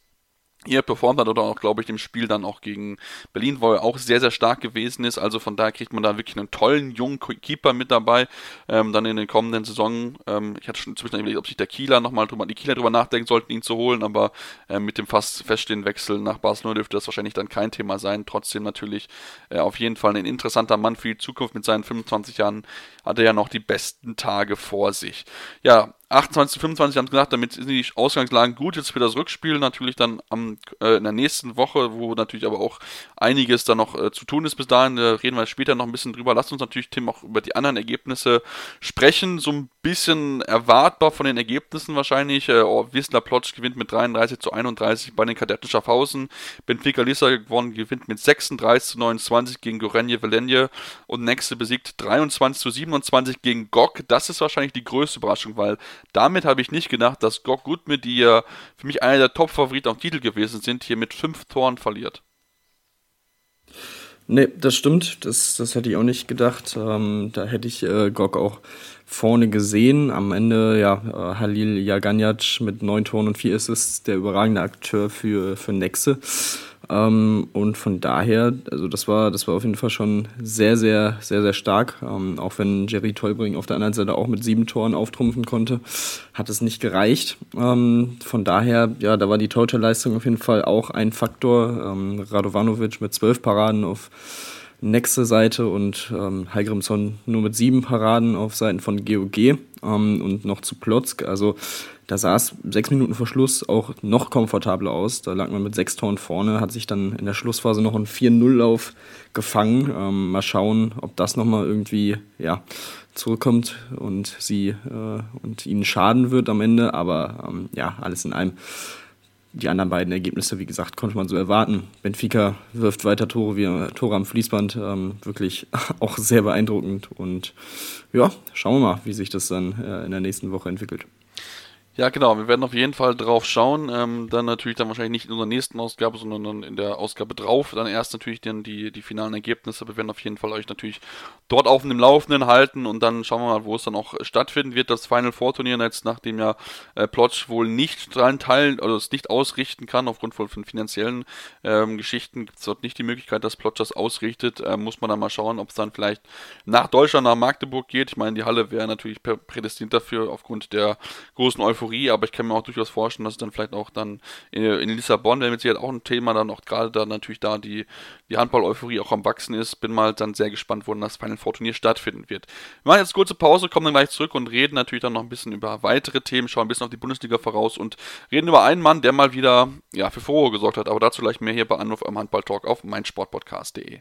hier performt hat oder auch, glaube ich, dem Spiel dann auch gegen Berlin, wo er auch sehr, sehr stark gewesen ist. Also von daher kriegt man da wirklich einen tollen jungen Keeper mit dabei. Ähm, dann in den kommenden Saisonen, ähm, ich hatte schon zwischendurch überlegt, ob sich der Kieler nochmal drüber, die Kieler drüber nachdenken sollten, ihn zu holen, aber äh, mit dem fast feststehenden Wechsel nach Barcelona dürfte das wahrscheinlich dann kein Thema sein. Trotzdem natürlich äh, auf jeden Fall ein interessanter Mann für die Zukunft. Mit seinen 25 Jahren hat er ja noch die besten Tage vor sich. Ja, 28 zu 25 haben gesagt, damit sind die Ausgangslagen gut. Jetzt für das Rückspiel natürlich dann am, äh, in der nächsten Woche, wo natürlich aber auch einiges da noch äh, zu tun ist bis dahin. Da reden wir später noch ein bisschen drüber. Lasst uns natürlich, Tim, auch über die anderen Ergebnisse sprechen. So ein bisschen erwartbar von den Ergebnissen wahrscheinlich. Äh, oh, Wisla Plotsch gewinnt mit 33 zu 31 bei den Kadetten Schaffhausen. Benfica Lissa gewonnen, gewinnt mit 36 zu 29 gegen Gorenje Velenje. Und Nexe besiegt 23 zu 27 gegen Gok. Das ist wahrscheinlich die größte Überraschung, weil damit habe ich nicht gedacht, dass Gok Gutme, die ja für mich einer der Top-Favoriten auf Titel gewesen sind, hier mit fünf Toren verliert. Nee, das stimmt. Das, das hätte ich auch nicht gedacht. Ähm, da hätte ich äh, Gok auch vorne gesehen. Am Ende, ja, äh, Halil Jaganjac mit neun Toren und vier Assists, der überragende Akteur für, für Nexe. Ähm, und von daher, also das war, das war auf jeden Fall schon sehr, sehr, sehr, sehr stark. Ähm, auch wenn Jerry Tolbring auf der anderen Seite auch mit sieben Toren auftrumpfen konnte, hat es nicht gereicht. Ähm, von daher, ja, da war die Torhüterleistung auf jeden Fall auch ein Faktor. Ähm, Radovanovic mit zwölf Paraden auf nächste Seite und ähm, Heigrimson nur mit sieben Paraden auf Seiten von GOG ähm, und noch zu Plotzk. Also da sah es sechs Minuten vor Schluss auch noch komfortabler aus. Da lag man mit sechs Toren vorne, hat sich dann in der Schlussphase noch einen 4-0-Lauf gefangen. Ähm, mal schauen, ob das nochmal irgendwie ja, zurückkommt und sie äh, und ihnen schaden wird am Ende. Aber ähm, ja, alles in allem. Die anderen beiden Ergebnisse, wie gesagt, konnte man so erwarten. Benfica wirft weiter Tore wie Tore am Fließband, ähm, wirklich auch sehr beeindruckend. Und ja, schauen wir mal, wie sich das dann äh, in der nächsten Woche entwickelt. Ja, genau. Wir werden auf jeden Fall drauf schauen. Ähm, dann natürlich dann wahrscheinlich nicht in unserer nächsten Ausgabe, sondern dann in der Ausgabe drauf. Dann erst natürlich dann die, die finalen Ergebnisse. Wir werden auf jeden Fall euch natürlich dort auf dem Laufenden halten und dann schauen wir mal, wo es dann auch stattfinden wird. Das Final Four Turnier jetzt, nachdem ja äh, Plotsch wohl nicht dran teilen, also es nicht ausrichten kann, aufgrund von, von finanziellen ähm, Geschichten, gibt es dort nicht die Möglichkeit, dass Plotsch das ausrichtet. Äh, muss man dann mal schauen, ob es dann vielleicht nach Deutschland, nach Magdeburg geht. Ich meine, die Halle wäre natürlich prädestiniert dafür, aufgrund der großen Euphorie Euphorie, aber ich kann mir auch durchaus vorstellen, dass es dann vielleicht auch dann in, in Lissabon, wäre mit Sicherheit auch ein Thema, dann auch gerade da natürlich da die, die Handball-Euphorie auch am Wachsen ist. Bin mal dann sehr gespannt, wo das Final Four Turnier stattfinden wird. Wir machen jetzt kurze Pause, kommen dann gleich zurück und reden natürlich dann noch ein bisschen über weitere Themen, schauen ein bisschen auf die Bundesliga voraus und reden über einen Mann, der mal wieder ja, für Furore gesorgt hat. Aber dazu gleich mehr hier bei Anruf am Handball-Talk auf meinsportpodcast.de.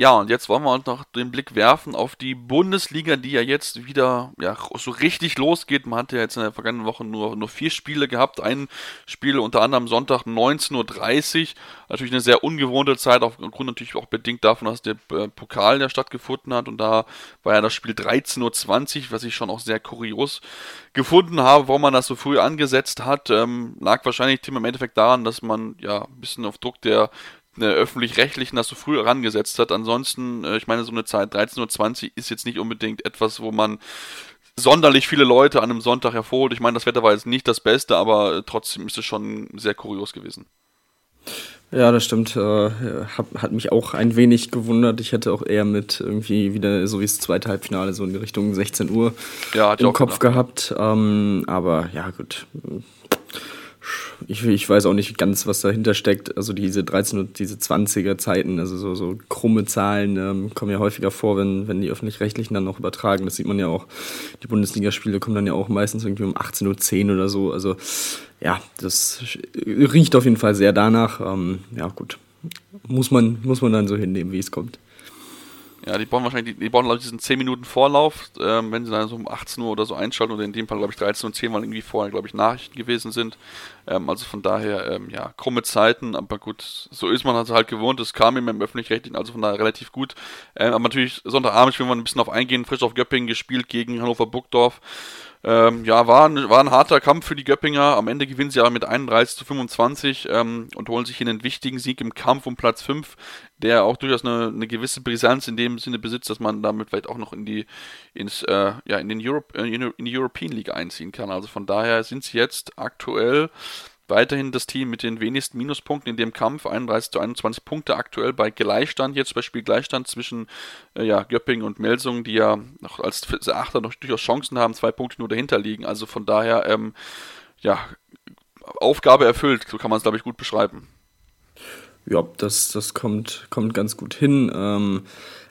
Ja, und jetzt wollen wir uns noch den Blick werfen auf die Bundesliga, die ja jetzt wieder ja, so richtig losgeht. Man hatte ja jetzt in der vergangenen Woche nur, nur vier Spiele gehabt. Ein Spiel unter anderem Sonntag 19.30 Uhr. Natürlich eine sehr ungewohnte Zeit, aufgrund natürlich auch bedingt davon, dass der äh, Pokal ja stattgefunden hat. Und da war ja das Spiel 13.20 Uhr, was ich schon auch sehr kurios gefunden habe, warum man das so früh angesetzt hat. Ähm, lag wahrscheinlich im Endeffekt daran, dass man ja ein bisschen auf Druck der äh, öffentlich-rechtlichen das so früh herangesetzt hat. Ansonsten, äh, ich meine, so eine Zeit 13.20 Uhr ist jetzt nicht unbedingt etwas, wo man sonderlich viele Leute an einem Sonntag hervorholt. Ich meine, das Wetter war jetzt nicht das Beste, aber trotzdem ist es schon sehr kurios gewesen. Ja, das stimmt. Äh, hat, hat mich auch ein wenig gewundert. Ich hätte auch eher mit irgendwie wieder, so wie das zweite Halbfinale, so in die Richtung 16 Uhr ja, im Kopf gehabt. Ähm, aber ja, gut ich, ich weiß auch nicht ganz, was dahinter steckt. Also diese 13 und diese 20er Zeiten, also so, so krumme Zahlen ähm, kommen ja häufiger vor, wenn, wenn die öffentlich-rechtlichen dann noch übertragen. Das sieht man ja auch. Die Bundesligaspiele kommen dann ja auch meistens irgendwie um 18.10 Uhr oder so. Also ja, das riecht auf jeden Fall sehr danach. Ähm, ja, gut. Muss man, muss man dann so hinnehmen, wie es kommt. Ja, die brauchen wahrscheinlich, die, die brauchen, glaube ich, diesen 10 Minuten Vorlauf, ähm, wenn sie dann so um 18 Uhr oder so einschalten oder in dem Fall, glaube ich, 13 und 10, weil irgendwie vorher, glaube ich, Nachrichten gewesen sind. Ähm, also von daher, ähm, ja, krumme Zeiten, aber gut, so ist man also halt gewohnt, es kam ihm im Öffentlich-Rechtlichen, also von daher relativ gut. Ähm, aber natürlich, Sonntagabend, will mal ein bisschen auf eingehen, frisch auf Göppingen gespielt gegen Hannover Burgdorf. Ähm, ja, war ein, war ein harter Kampf für die Göppinger. Am Ende gewinnen sie aber mit 31 zu 25 ähm, und holen sich hier einen wichtigen Sieg im Kampf um Platz 5, der auch durchaus eine, eine gewisse Brisanz in dem Sinne besitzt, dass man damit vielleicht auch noch in die ins äh, ja in den Europe, äh, in die European League einziehen kann. Also von daher sind sie jetzt aktuell Weiterhin das Team mit den wenigsten Minuspunkten in dem Kampf, 31 zu 21 Punkte aktuell bei Gleichstand, jetzt bei Spielgleichstand zwischen äh, ja, Göppingen und Melsungen, die ja noch als Achter noch durchaus Chancen haben, zwei Punkte nur dahinter liegen. Also von daher, ähm, ja, Aufgabe erfüllt, so kann man es, glaube ich, gut beschreiben. Ja, das, das kommt, kommt ganz gut hin. Ähm,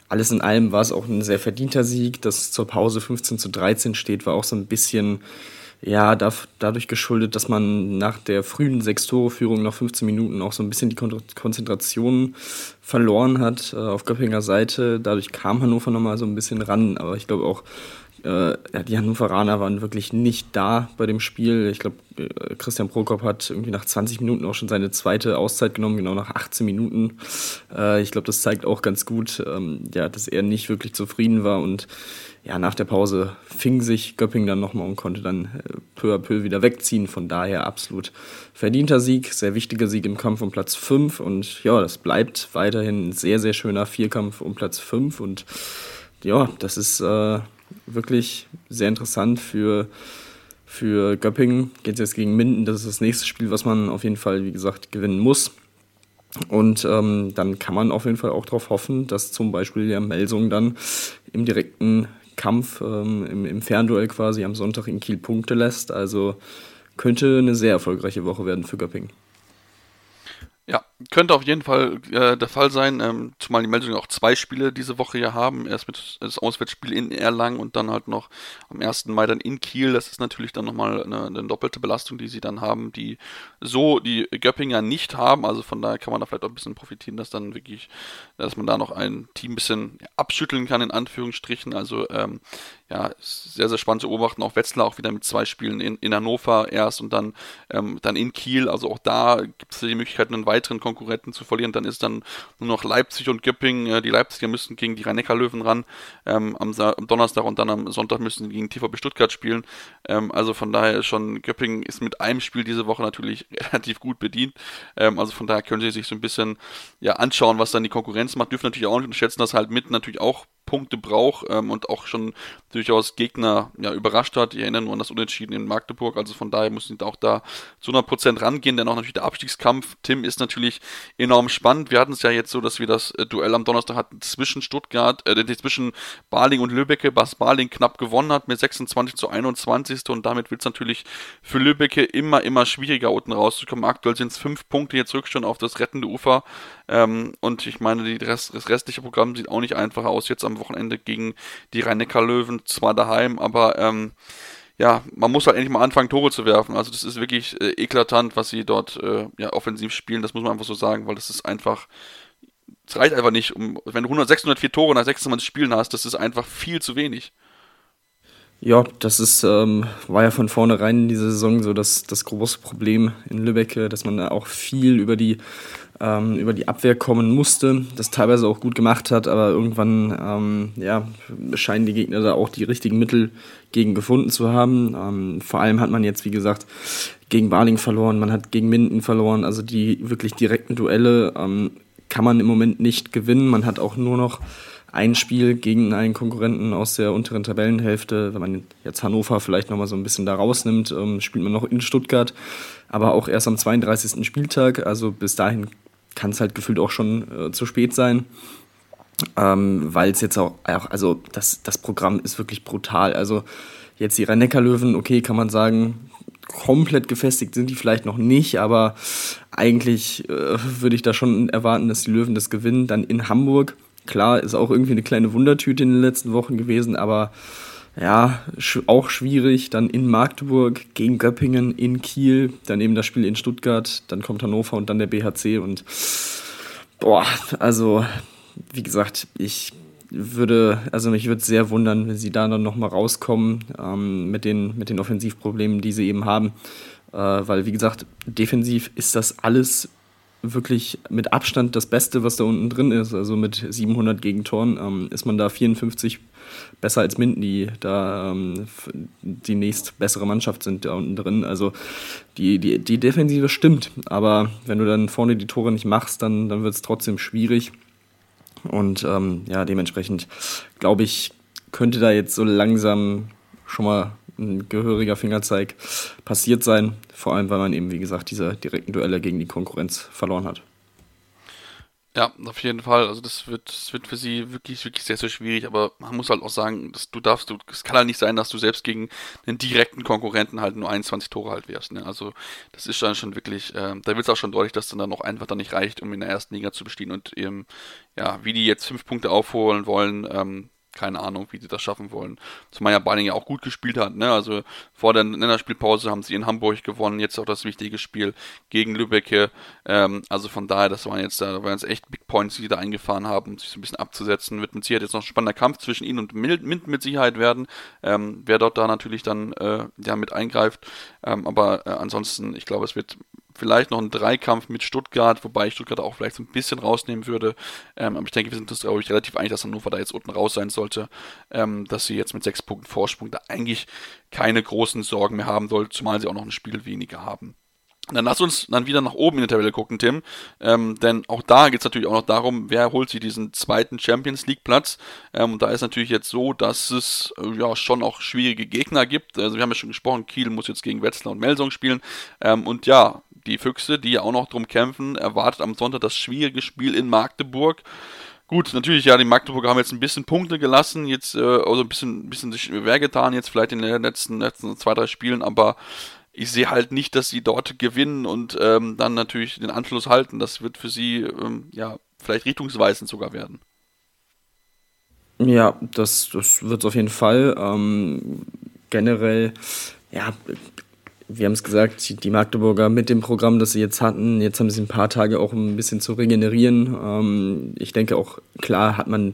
alles in allem war es auch ein sehr verdienter Sieg. Dass zur Pause 15 zu 13 steht, war auch so ein bisschen ja, da, dadurch geschuldet, dass man nach der frühen Sechs-Tore-Führung nach 15 Minuten auch so ein bisschen die Konzentration verloren hat äh, auf Göppinger Seite. Dadurch kam Hannover nochmal so ein bisschen ran, aber ich glaube auch, äh, die Hannoveraner waren wirklich nicht da bei dem Spiel. Ich glaube, äh, Christian Prokop hat irgendwie nach 20 Minuten auch schon seine zweite Auszeit genommen, genau nach 18 Minuten. Äh, ich glaube, das zeigt auch ganz gut, ähm, ja, dass er nicht wirklich zufrieden war und ja, nach der Pause fing sich Göpping dann nochmal und konnte dann äh, peu à peu wieder wegziehen. Von daher absolut verdienter Sieg, sehr wichtiger Sieg im Kampf um Platz 5. Und ja, das bleibt weiterhin ein sehr, sehr schöner Vierkampf um Platz 5. Und ja, das ist äh, wirklich sehr interessant für, für Göppingen. Geht jetzt gegen Minden. Das ist das nächste Spiel, was man auf jeden Fall, wie gesagt, gewinnen muss. Und ähm, dann kann man auf jeden Fall auch darauf hoffen, dass zum Beispiel der Melsung dann im direkten Kampf ähm, im, im Fernduell quasi am Sonntag in Kiel Punkte lässt. Also könnte eine sehr erfolgreiche Woche werden für Göppingen. Ja, könnte auf jeden Fall äh, der Fall sein, ähm, zumal die Meldungen auch zwei Spiele diese Woche hier haben. Erst mit das Auswärtsspiel in Erlangen und dann halt noch am 1. Mai dann in Kiel. Das ist natürlich dann nochmal eine, eine doppelte Belastung, die sie dann haben, die so die Göppinger nicht haben. Also von daher kann man da vielleicht auch ein bisschen profitieren, dass dann wirklich, dass man da noch ein Team ein bisschen abschütteln kann, in Anführungsstrichen. Also ähm, ja, sehr, sehr spannend zu beobachten. Auch Wetzlar auch wieder mit zwei Spielen in, in Hannover erst und dann, ähm, dann in Kiel. Also auch da gibt es die Möglichkeit, einen weiteren Konkurrenten zu verlieren. Dann ist dann nur noch Leipzig und Göpping. Äh, die Leipziger müssen gegen die Rhein-Neckar-Löwen ran ähm, am, am, Donnerstag und dann am Sonntag müssen sie gegen TVB Stuttgart spielen. Ähm, also von daher schon, Göpping ist mit einem Spiel diese Woche natürlich relativ gut bedient. Ähm, also von daher können sie sich so ein bisschen ja, anschauen, was dann die Konkurrenz macht. Dürfen natürlich auch nicht unterschätzen, dass halt mit natürlich auch Punkte braucht ähm, und auch schon durchaus Gegner ja, überrascht hat. Ich erinnere nur an das Unentschieden in Magdeburg, also von daher müssen sie auch da zu 100% rangehen, denn auch natürlich der Abstiegskampf, Tim, ist natürlich enorm spannend. Wir hatten es ja jetzt so, dass wir das äh, Duell am Donnerstag hatten zwischen Stuttgart, äh, zwischen Baling und Lübbecke, was Baling knapp gewonnen hat mit 26 zu 21 und damit wird es natürlich für Lübbecke immer, immer schwieriger unten rauszukommen. Aktuell sind es fünf Punkte jetzt Rückstand auf das rettende Ufer ähm, und ich meine, Rest, das restliche Programm sieht auch nicht einfach aus jetzt am Wochenende gegen die Rhein-Neckar-Löwen, zwar daheim, aber ähm, ja, man muss halt endlich mal anfangen, Tore zu werfen. Also das ist wirklich äh, eklatant, was sie dort äh, ja, offensiv spielen. Das muss man einfach so sagen, weil das ist einfach, es reicht einfach nicht. Um, wenn du 100, 604 Tore nach 26 Spielen hast, das ist einfach viel zu wenig. Ja, das ist, ähm, war ja von vornherein in dieser Saison so das, das große Problem in Lübeck, dass man auch viel über die, ähm, über die Abwehr kommen musste, das teilweise auch gut gemacht hat, aber irgendwann ähm, ja, scheinen die Gegner da auch die richtigen Mittel gegen gefunden zu haben. Ähm, vor allem hat man jetzt, wie gesagt, gegen Baling verloren, man hat gegen Minden verloren, also die wirklich direkten Duelle ähm, kann man im Moment nicht gewinnen. Man hat auch nur noch ein Spiel gegen einen Konkurrenten aus der unteren Tabellenhälfte. Wenn man jetzt Hannover vielleicht nochmal so ein bisschen da rausnimmt, ähm, spielt man noch in Stuttgart, aber auch erst am 32. Spieltag. Also bis dahin kann es halt gefühlt auch schon äh, zu spät sein. Ähm, Weil es jetzt auch, also das, das Programm ist wirklich brutal. Also jetzt die Rhein-Neckar-Löwen, okay, kann man sagen, komplett gefestigt sind die vielleicht noch nicht, aber eigentlich äh, würde ich da schon erwarten, dass die Löwen das gewinnen. Dann in Hamburg Klar, ist auch irgendwie eine kleine Wundertüte in den letzten Wochen gewesen, aber ja, auch schwierig. Dann in Magdeburg gegen Göppingen, in Kiel, dann eben das Spiel in Stuttgart, dann kommt Hannover und dann der BHC und boah, also wie gesagt, ich würde, also mich würde sehr wundern, wenn sie da dann nochmal rauskommen ähm, mit, den, mit den Offensivproblemen, die sie eben haben. Äh, weil, wie gesagt, defensiv ist das alles wirklich mit Abstand das Beste, was da unten drin ist. Also mit 700 Gegentoren ähm, ist man da 54 besser als Minden, die da ähm, die nächst bessere Mannschaft sind da unten drin. Also die, die, die Defensive stimmt, aber wenn du dann vorne die Tore nicht machst, dann, dann wird es trotzdem schwierig. Und ähm, ja, dementsprechend glaube ich, könnte da jetzt so langsam schon mal ein gehöriger Fingerzeig passiert sein. Vor allem, weil man eben, wie gesagt, diese direkten Duelle gegen die Konkurrenz verloren hat. Ja, auf jeden Fall. Also das wird, das wird für sie wirklich, wirklich sehr, sehr schwierig. Aber man muss halt auch sagen, dass du darfst, du, es kann halt nicht sein, dass du selbst gegen einen direkten Konkurrenten halt nur 21 Tore halt wirst. Ne? Also das ist dann schon wirklich, äh, da wird es auch schon deutlich, dass dann, dann auch einfach dann nicht reicht, um in der ersten Liga zu bestehen und eben, ja, wie die jetzt fünf Punkte aufholen wollen, ähm, keine Ahnung, wie sie das schaffen wollen. Zumal ja Baling ja auch gut gespielt hat. Ne? Also vor der Länderspielpause haben sie in Hamburg gewonnen, jetzt auch das wichtige Spiel gegen Lübbecke. Ähm, also von daher, das waren jetzt, da waren jetzt echt Points, die sie da eingefahren haben, um sich so ein bisschen abzusetzen. Wird mit Sicherheit jetzt noch ein spannender Kampf zwischen ihnen und Mint mit Sicherheit werden. Ähm, wer dort da natürlich dann äh, ja, mit eingreift. Ähm, aber äh, ansonsten, ich glaube, es wird vielleicht noch ein Dreikampf mit Stuttgart, wobei ich Stuttgart auch vielleicht so ein bisschen rausnehmen würde. Ähm, aber ich denke, wir sind uns, glaube ich, relativ einig, dass Hannover da jetzt unten raus sein sollte, ähm, dass sie jetzt mit sechs Punkten Vorsprung da eigentlich keine großen Sorgen mehr haben sollte, zumal sie auch noch ein Spiel weniger haben. Dann lass uns dann wieder nach oben in der Tabelle gucken, Tim. Ähm, denn auch da geht es natürlich auch noch darum, wer holt sich diesen zweiten Champions League Platz. Ähm, und da ist natürlich jetzt so, dass es äh, ja schon auch schwierige Gegner gibt. Also wir haben ja schon gesprochen, Kiel muss jetzt gegen Wetzlar und Melsung spielen. Ähm, und ja, die Füchse, die ja auch noch drum kämpfen, erwartet am Sonntag das schwierige Spiel in Magdeburg. Gut, natürlich, ja, die Magdeburger haben jetzt ein bisschen Punkte gelassen, jetzt, äh, also ein bisschen, bisschen sich schwer getan, jetzt vielleicht in den letzten, letzten zwei, drei Spielen, aber ich sehe halt nicht, dass sie dort gewinnen und ähm, dann natürlich den Anschluss halten. Das wird für sie, ähm, ja, vielleicht richtungsweisend sogar werden. Ja, das, das wird es auf jeden Fall. Ähm, generell, ja, wir haben es gesagt, die Magdeburger mit dem Programm, das sie jetzt hatten, jetzt haben sie ein paar Tage auch um ein bisschen zu regenerieren. Ähm, ich denke auch, klar hat man,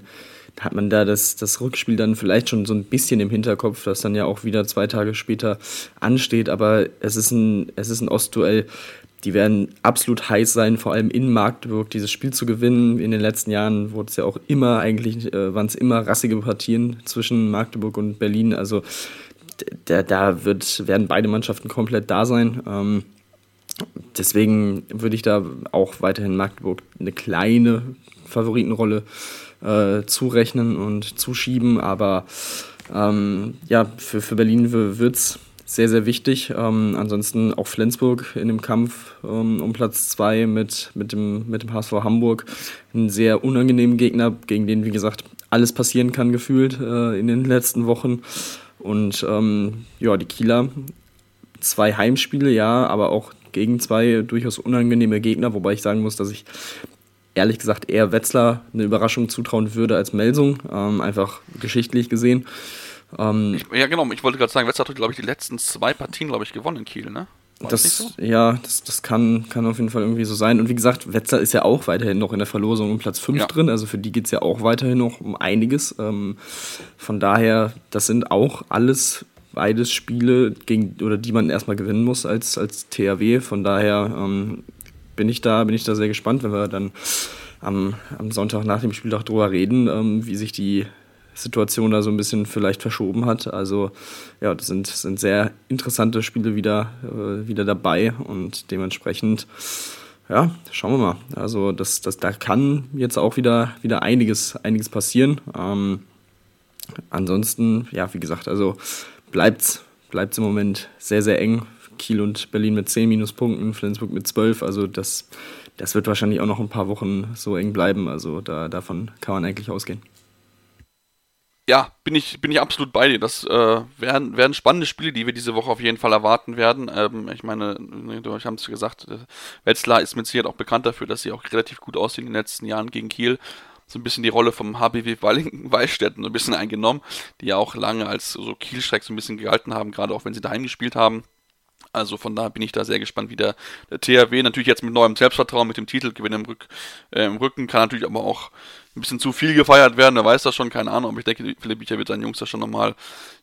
hat man da das, das Rückspiel dann vielleicht schon so ein bisschen im Hinterkopf, das dann ja auch wieder zwei Tage später ansteht, aber es ist ein, es ist ein Ostduell. Die werden absolut heiß sein, vor allem in Magdeburg dieses Spiel zu gewinnen. In den letzten Jahren wurde es ja auch immer, eigentlich äh, waren es immer rassige Partien zwischen Magdeburg und Berlin. Also da, da wird, werden beide Mannschaften komplett da sein. Ähm, deswegen würde ich da auch weiterhin Magdeburg eine kleine Favoritenrolle äh, zurechnen und zuschieben. Aber ähm, ja, für, für Berlin wird es sehr, sehr wichtig. Ähm, ansonsten auch Flensburg in dem Kampf ähm, um Platz 2 mit, mit, dem, mit dem HSV Hamburg. Ein sehr unangenehmen Gegner, gegen den, wie gesagt, alles passieren kann, gefühlt äh, in den letzten Wochen. Und ähm, ja, die Kieler, zwei Heimspiele, ja, aber auch gegen zwei durchaus unangenehme Gegner, wobei ich sagen muss, dass ich ehrlich gesagt eher Wetzlar eine Überraschung zutrauen würde als Melsung, ähm, einfach geschichtlich gesehen. Ähm, ich, ja, genau, ich wollte gerade sagen, Wetzlar hat, glaube ich, die letzten zwei Partien, glaube ich, gewonnen in Kiel, ne? das, das so? ja, das, das kann, kann auf jeden Fall irgendwie so sein. Und wie gesagt, Wetzlar ist ja auch weiterhin noch in der Verlosung um Platz 5 ja. drin. Also für die geht es ja auch weiterhin noch um einiges. Ähm, von daher, das sind auch alles beides Spiele, gegen, oder die man erstmal gewinnen muss als, als THW. Von daher ähm, bin, ich da, bin ich da sehr gespannt, wenn wir dann am, am Sonntag nach dem Spieltag drüber reden, ähm, wie sich die Situation da so ein bisschen vielleicht verschoben hat. Also ja, das sind, sind sehr interessante Spiele wieder, äh, wieder dabei und dementsprechend, ja, schauen wir mal. Also das, das, da kann jetzt auch wieder, wieder einiges, einiges passieren. Ähm, ansonsten, ja, wie gesagt, also bleibt es im Moment sehr, sehr eng. Kiel und Berlin mit 10 Minuspunkten, Flensburg mit 12. Also das, das wird wahrscheinlich auch noch ein paar Wochen so eng bleiben. Also da, davon kann man eigentlich ausgehen. Ja, bin ich, bin ich absolut bei dir. Das äh, werden, werden spannende Spiele, die wir diese Woche auf jeden Fall erwarten werden. Ähm, ich meine, ne, du haben es gesagt, äh, Wetzlar ist mit Sicherheit auch bekannt dafür, dass sie auch relativ gut aussehen in den letzten Jahren gegen Kiel so ein bisschen die Rolle vom HBW Wallstetten so ein bisschen eingenommen, die ja auch lange als so Kielstreck so ein bisschen gehalten haben, gerade auch wenn sie daheim gespielt haben. Also von daher bin ich da sehr gespannt, wie der, der THW natürlich jetzt mit neuem Selbstvertrauen, mit dem Titelgewinn im, Rück, äh, im Rücken, kann natürlich aber auch ein bisschen zu viel gefeiert werden, wer weiß das schon, keine Ahnung, aber ich denke, Philipp Bicher wird seinen Jungs da schon nochmal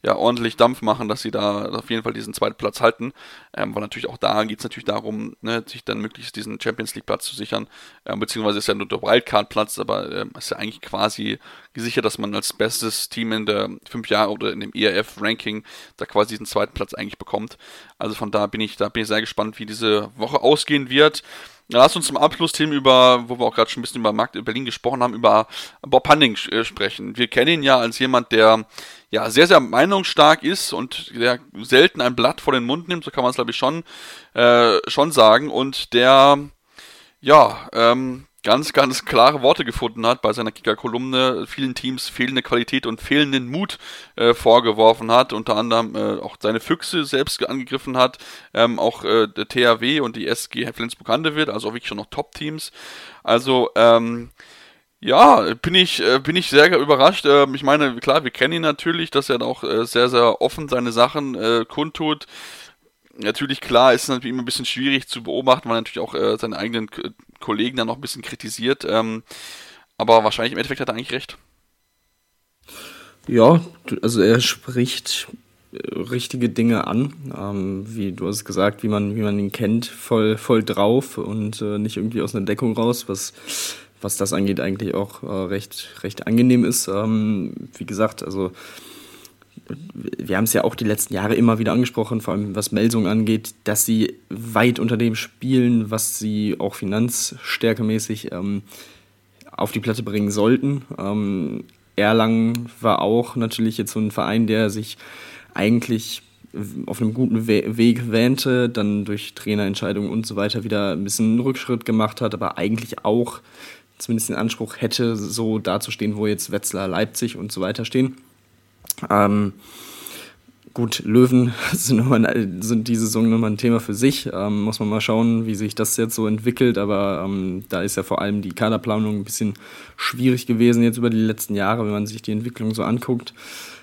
ja, ordentlich Dampf machen, dass sie da auf jeden Fall diesen zweiten Platz halten, ähm, weil natürlich auch da geht es natürlich darum, ne, sich dann möglichst diesen Champions League Platz zu sichern, ähm, beziehungsweise ist ja nur der Wildcard Platz, aber ähm, ist ja eigentlich quasi gesichert, dass man als bestes Team in der fünf Jahre oder in dem ERF Ranking da quasi diesen zweiten Platz eigentlich bekommt. Also von da bin ich, da bin ich sehr gespannt, wie diese Woche ausgehen wird. Lass uns zum Abschlussthemen über, wo wir auch gerade schon ein bisschen über Markt Berlin gesprochen haben, über Bob Hunning äh, sprechen. Wir kennen ihn ja als jemand, der ja sehr, sehr meinungsstark ist und der selten ein Blatt vor den Mund nimmt, so kann man es glaube ich schon, äh, schon sagen. Und der ja, ähm, ganz, ganz klare Worte gefunden hat bei seiner Kicker-Kolumne, vielen Teams fehlende Qualität und fehlenden Mut äh, vorgeworfen hat, unter anderem äh, auch seine Füchse selbst angegriffen hat, ähm, auch äh, der THW und die SG Flensburg-Handewitt, also auch wirklich schon noch Top-Teams. Also, ähm, ja, bin ich, äh, bin ich sehr überrascht. Ähm, ich meine, klar, wir kennen ihn natürlich, dass er auch äh, sehr, sehr offen seine Sachen äh, kundtut natürlich klar ist es natürlich immer ein bisschen schwierig zu beobachten, weil er natürlich auch seine eigenen Kollegen dann noch ein bisschen kritisiert. Ähm, aber wahrscheinlich im Endeffekt hat er eigentlich recht. Ja, also er spricht äh, richtige Dinge an, ähm, wie du hast gesagt, wie man, wie man ihn kennt, voll, voll drauf und äh, nicht irgendwie aus einer Deckung raus, was, was das angeht, eigentlich auch äh, recht, recht angenehm ist. Ähm, wie gesagt, also wir haben es ja auch die letzten Jahre immer wieder angesprochen, vor allem was Melsung angeht, dass sie weit unter dem spielen, was sie auch finanzstärkemäßig ähm, auf die Platte bringen sollten. Ähm, Erlangen war auch natürlich jetzt so ein Verein, der sich eigentlich auf einem guten We Weg wähnte, dann durch Trainerentscheidungen und so weiter wieder ein bisschen einen Rückschritt gemacht hat, aber eigentlich auch zumindest den Anspruch hätte, so dazustehen, wo jetzt Wetzlar, Leipzig und so weiter stehen. Ähm, gut, Löwen sind, nochmal, sind diese Saison nochmal ein Thema für sich. Ähm, muss man mal schauen, wie sich das jetzt so entwickelt. Aber ähm, da ist ja vor allem die Kaderplanung ein bisschen schwierig gewesen jetzt über die letzten Jahre, wenn man sich die Entwicklung so anguckt.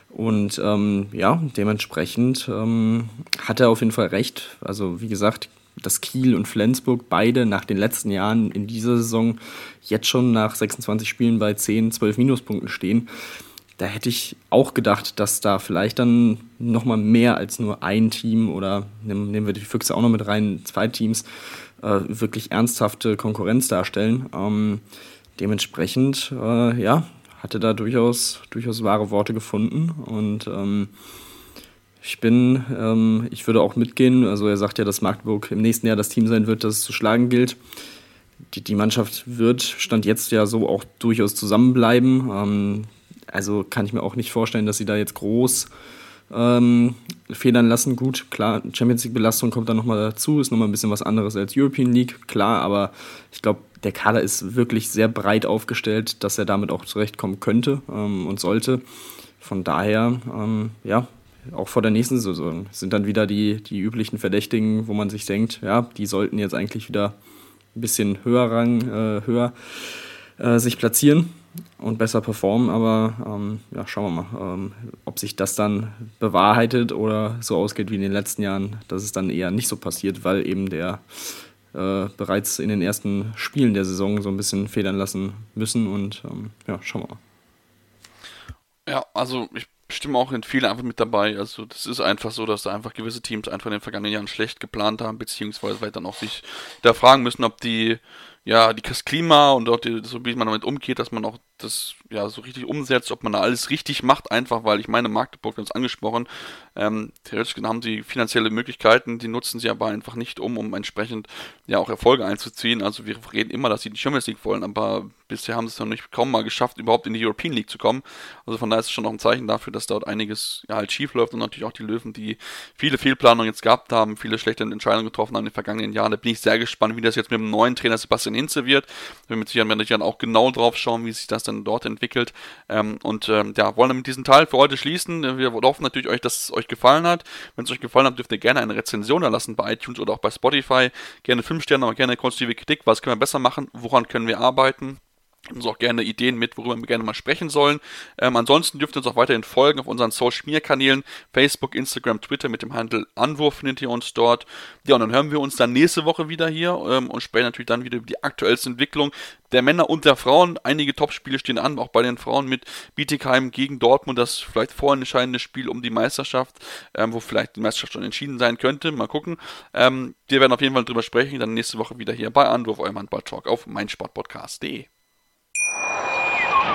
Und ähm, ja, dementsprechend ähm, hat er auf jeden Fall recht. Also wie gesagt, dass Kiel und Flensburg beide nach den letzten Jahren in dieser Saison jetzt schon nach 26 Spielen bei 10, 12 Minuspunkten stehen da hätte ich auch gedacht, dass da vielleicht dann nochmal mehr als nur ein Team oder nehmen wir die Füchse auch noch mit rein, zwei Teams, äh, wirklich ernsthafte Konkurrenz darstellen. Ähm, dementsprechend, äh, ja, hatte da durchaus, durchaus wahre Worte gefunden und ähm, Ich bin, ähm, ich würde auch mitgehen. Also er sagt ja, dass Magdeburg im nächsten Jahr das Team sein wird, das es zu schlagen gilt. Die, die Mannschaft wird, stand jetzt ja so auch durchaus zusammenbleiben. Ähm, also kann ich mir auch nicht vorstellen, dass sie da jetzt groß ähm, federn lassen. Gut, klar, Champions League-Belastung kommt dann nochmal dazu, ist nochmal ein bisschen was anderes als European League, klar, aber ich glaube, der Kader ist wirklich sehr breit aufgestellt, dass er damit auch zurechtkommen könnte ähm, und sollte. Von daher, ähm, ja, auch vor der nächsten Saison sind dann wieder die, die üblichen Verdächtigen, wo man sich denkt, ja, die sollten jetzt eigentlich wieder ein bisschen höher rang, äh, höher äh, sich platzieren und besser performen, aber ähm, ja, schauen wir mal, ähm, ob sich das dann bewahrheitet oder so ausgeht wie in den letzten Jahren, dass es dann eher nicht so passiert, weil eben der äh, bereits in den ersten Spielen der Saison so ein bisschen federn lassen müssen und ähm, ja, schauen wir mal. Ja, also ich stimme auch in vielen einfach mit dabei. Also das ist einfach so, dass da einfach gewisse Teams einfach in den vergangenen Jahren schlecht geplant haben, beziehungsweise weil dann auch sich da fragen müssen, ob die ja, das Klima und die, so wie man damit umgeht, dass man auch das ja so richtig umsetzt, ob man da alles richtig macht, einfach weil ich meine, Magdeburg, haben es angesprochen, ähm, theoretisch haben sie finanzielle Möglichkeiten, die nutzen sie aber einfach nicht um, um entsprechend ja auch Erfolge einzuziehen. Also wir reden immer, dass sie die Champions League wollen, aber bisher haben sie es noch nicht kaum mal geschafft, überhaupt in die European League zu kommen. Also von daher ist es schon noch ein Zeichen dafür, dass dort einiges ja halt schief läuft und natürlich auch die Löwen, die viele Fehlplanungen jetzt gehabt haben, viele schlechte Entscheidungen getroffen haben in den vergangenen Jahren. Da bin ich sehr gespannt, wie das jetzt mit dem neuen Trainer Sebastian Hinze wird. Wir mit Sicherheit dann auch genau drauf schauen, wie sich das dann dort entwickelt. Ähm, und ähm, ja, wollen wir mit diesem Teil für heute schließen. Wir hoffen natürlich euch, dass es euch gefallen hat. Wenn es euch gefallen hat, dürft ihr gerne eine Rezension erlassen bei iTunes oder auch bei Spotify. Gerne 5 Sterne, aber gerne konstruktive Kritik. Was können wir besser machen? Woran können wir arbeiten? Uns auch gerne Ideen mit, worüber wir gerne mal sprechen sollen. Ähm, ansonsten dürft ihr uns auch weiterhin folgen auf unseren Social Media Kanälen, Facebook, Instagram, Twitter mit dem Handel Anwurf findet ihr uns dort. Ja, und dann hören wir uns dann nächste Woche wieder hier ähm, und sprechen natürlich dann wieder über die aktuellste Entwicklung der Männer und der Frauen. Einige Topspiele stehen an, auch bei den Frauen mit Bietigheim gegen Dortmund, das vielleicht vorentscheidende Spiel um die Meisterschaft, ähm, wo vielleicht die Meisterschaft schon entschieden sein könnte. Mal gucken. Ähm, wir werden auf jeden Fall drüber sprechen, dann nächste Woche wieder hier bei Anwurf, eurem Handball-Talk auf meinsportpodcast.de.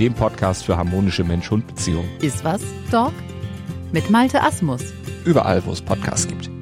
dem Podcast für harmonische Mensch-Hund-Beziehungen. Ist was, Dog? Mit Malte Asmus. Überall, wo es Podcasts gibt.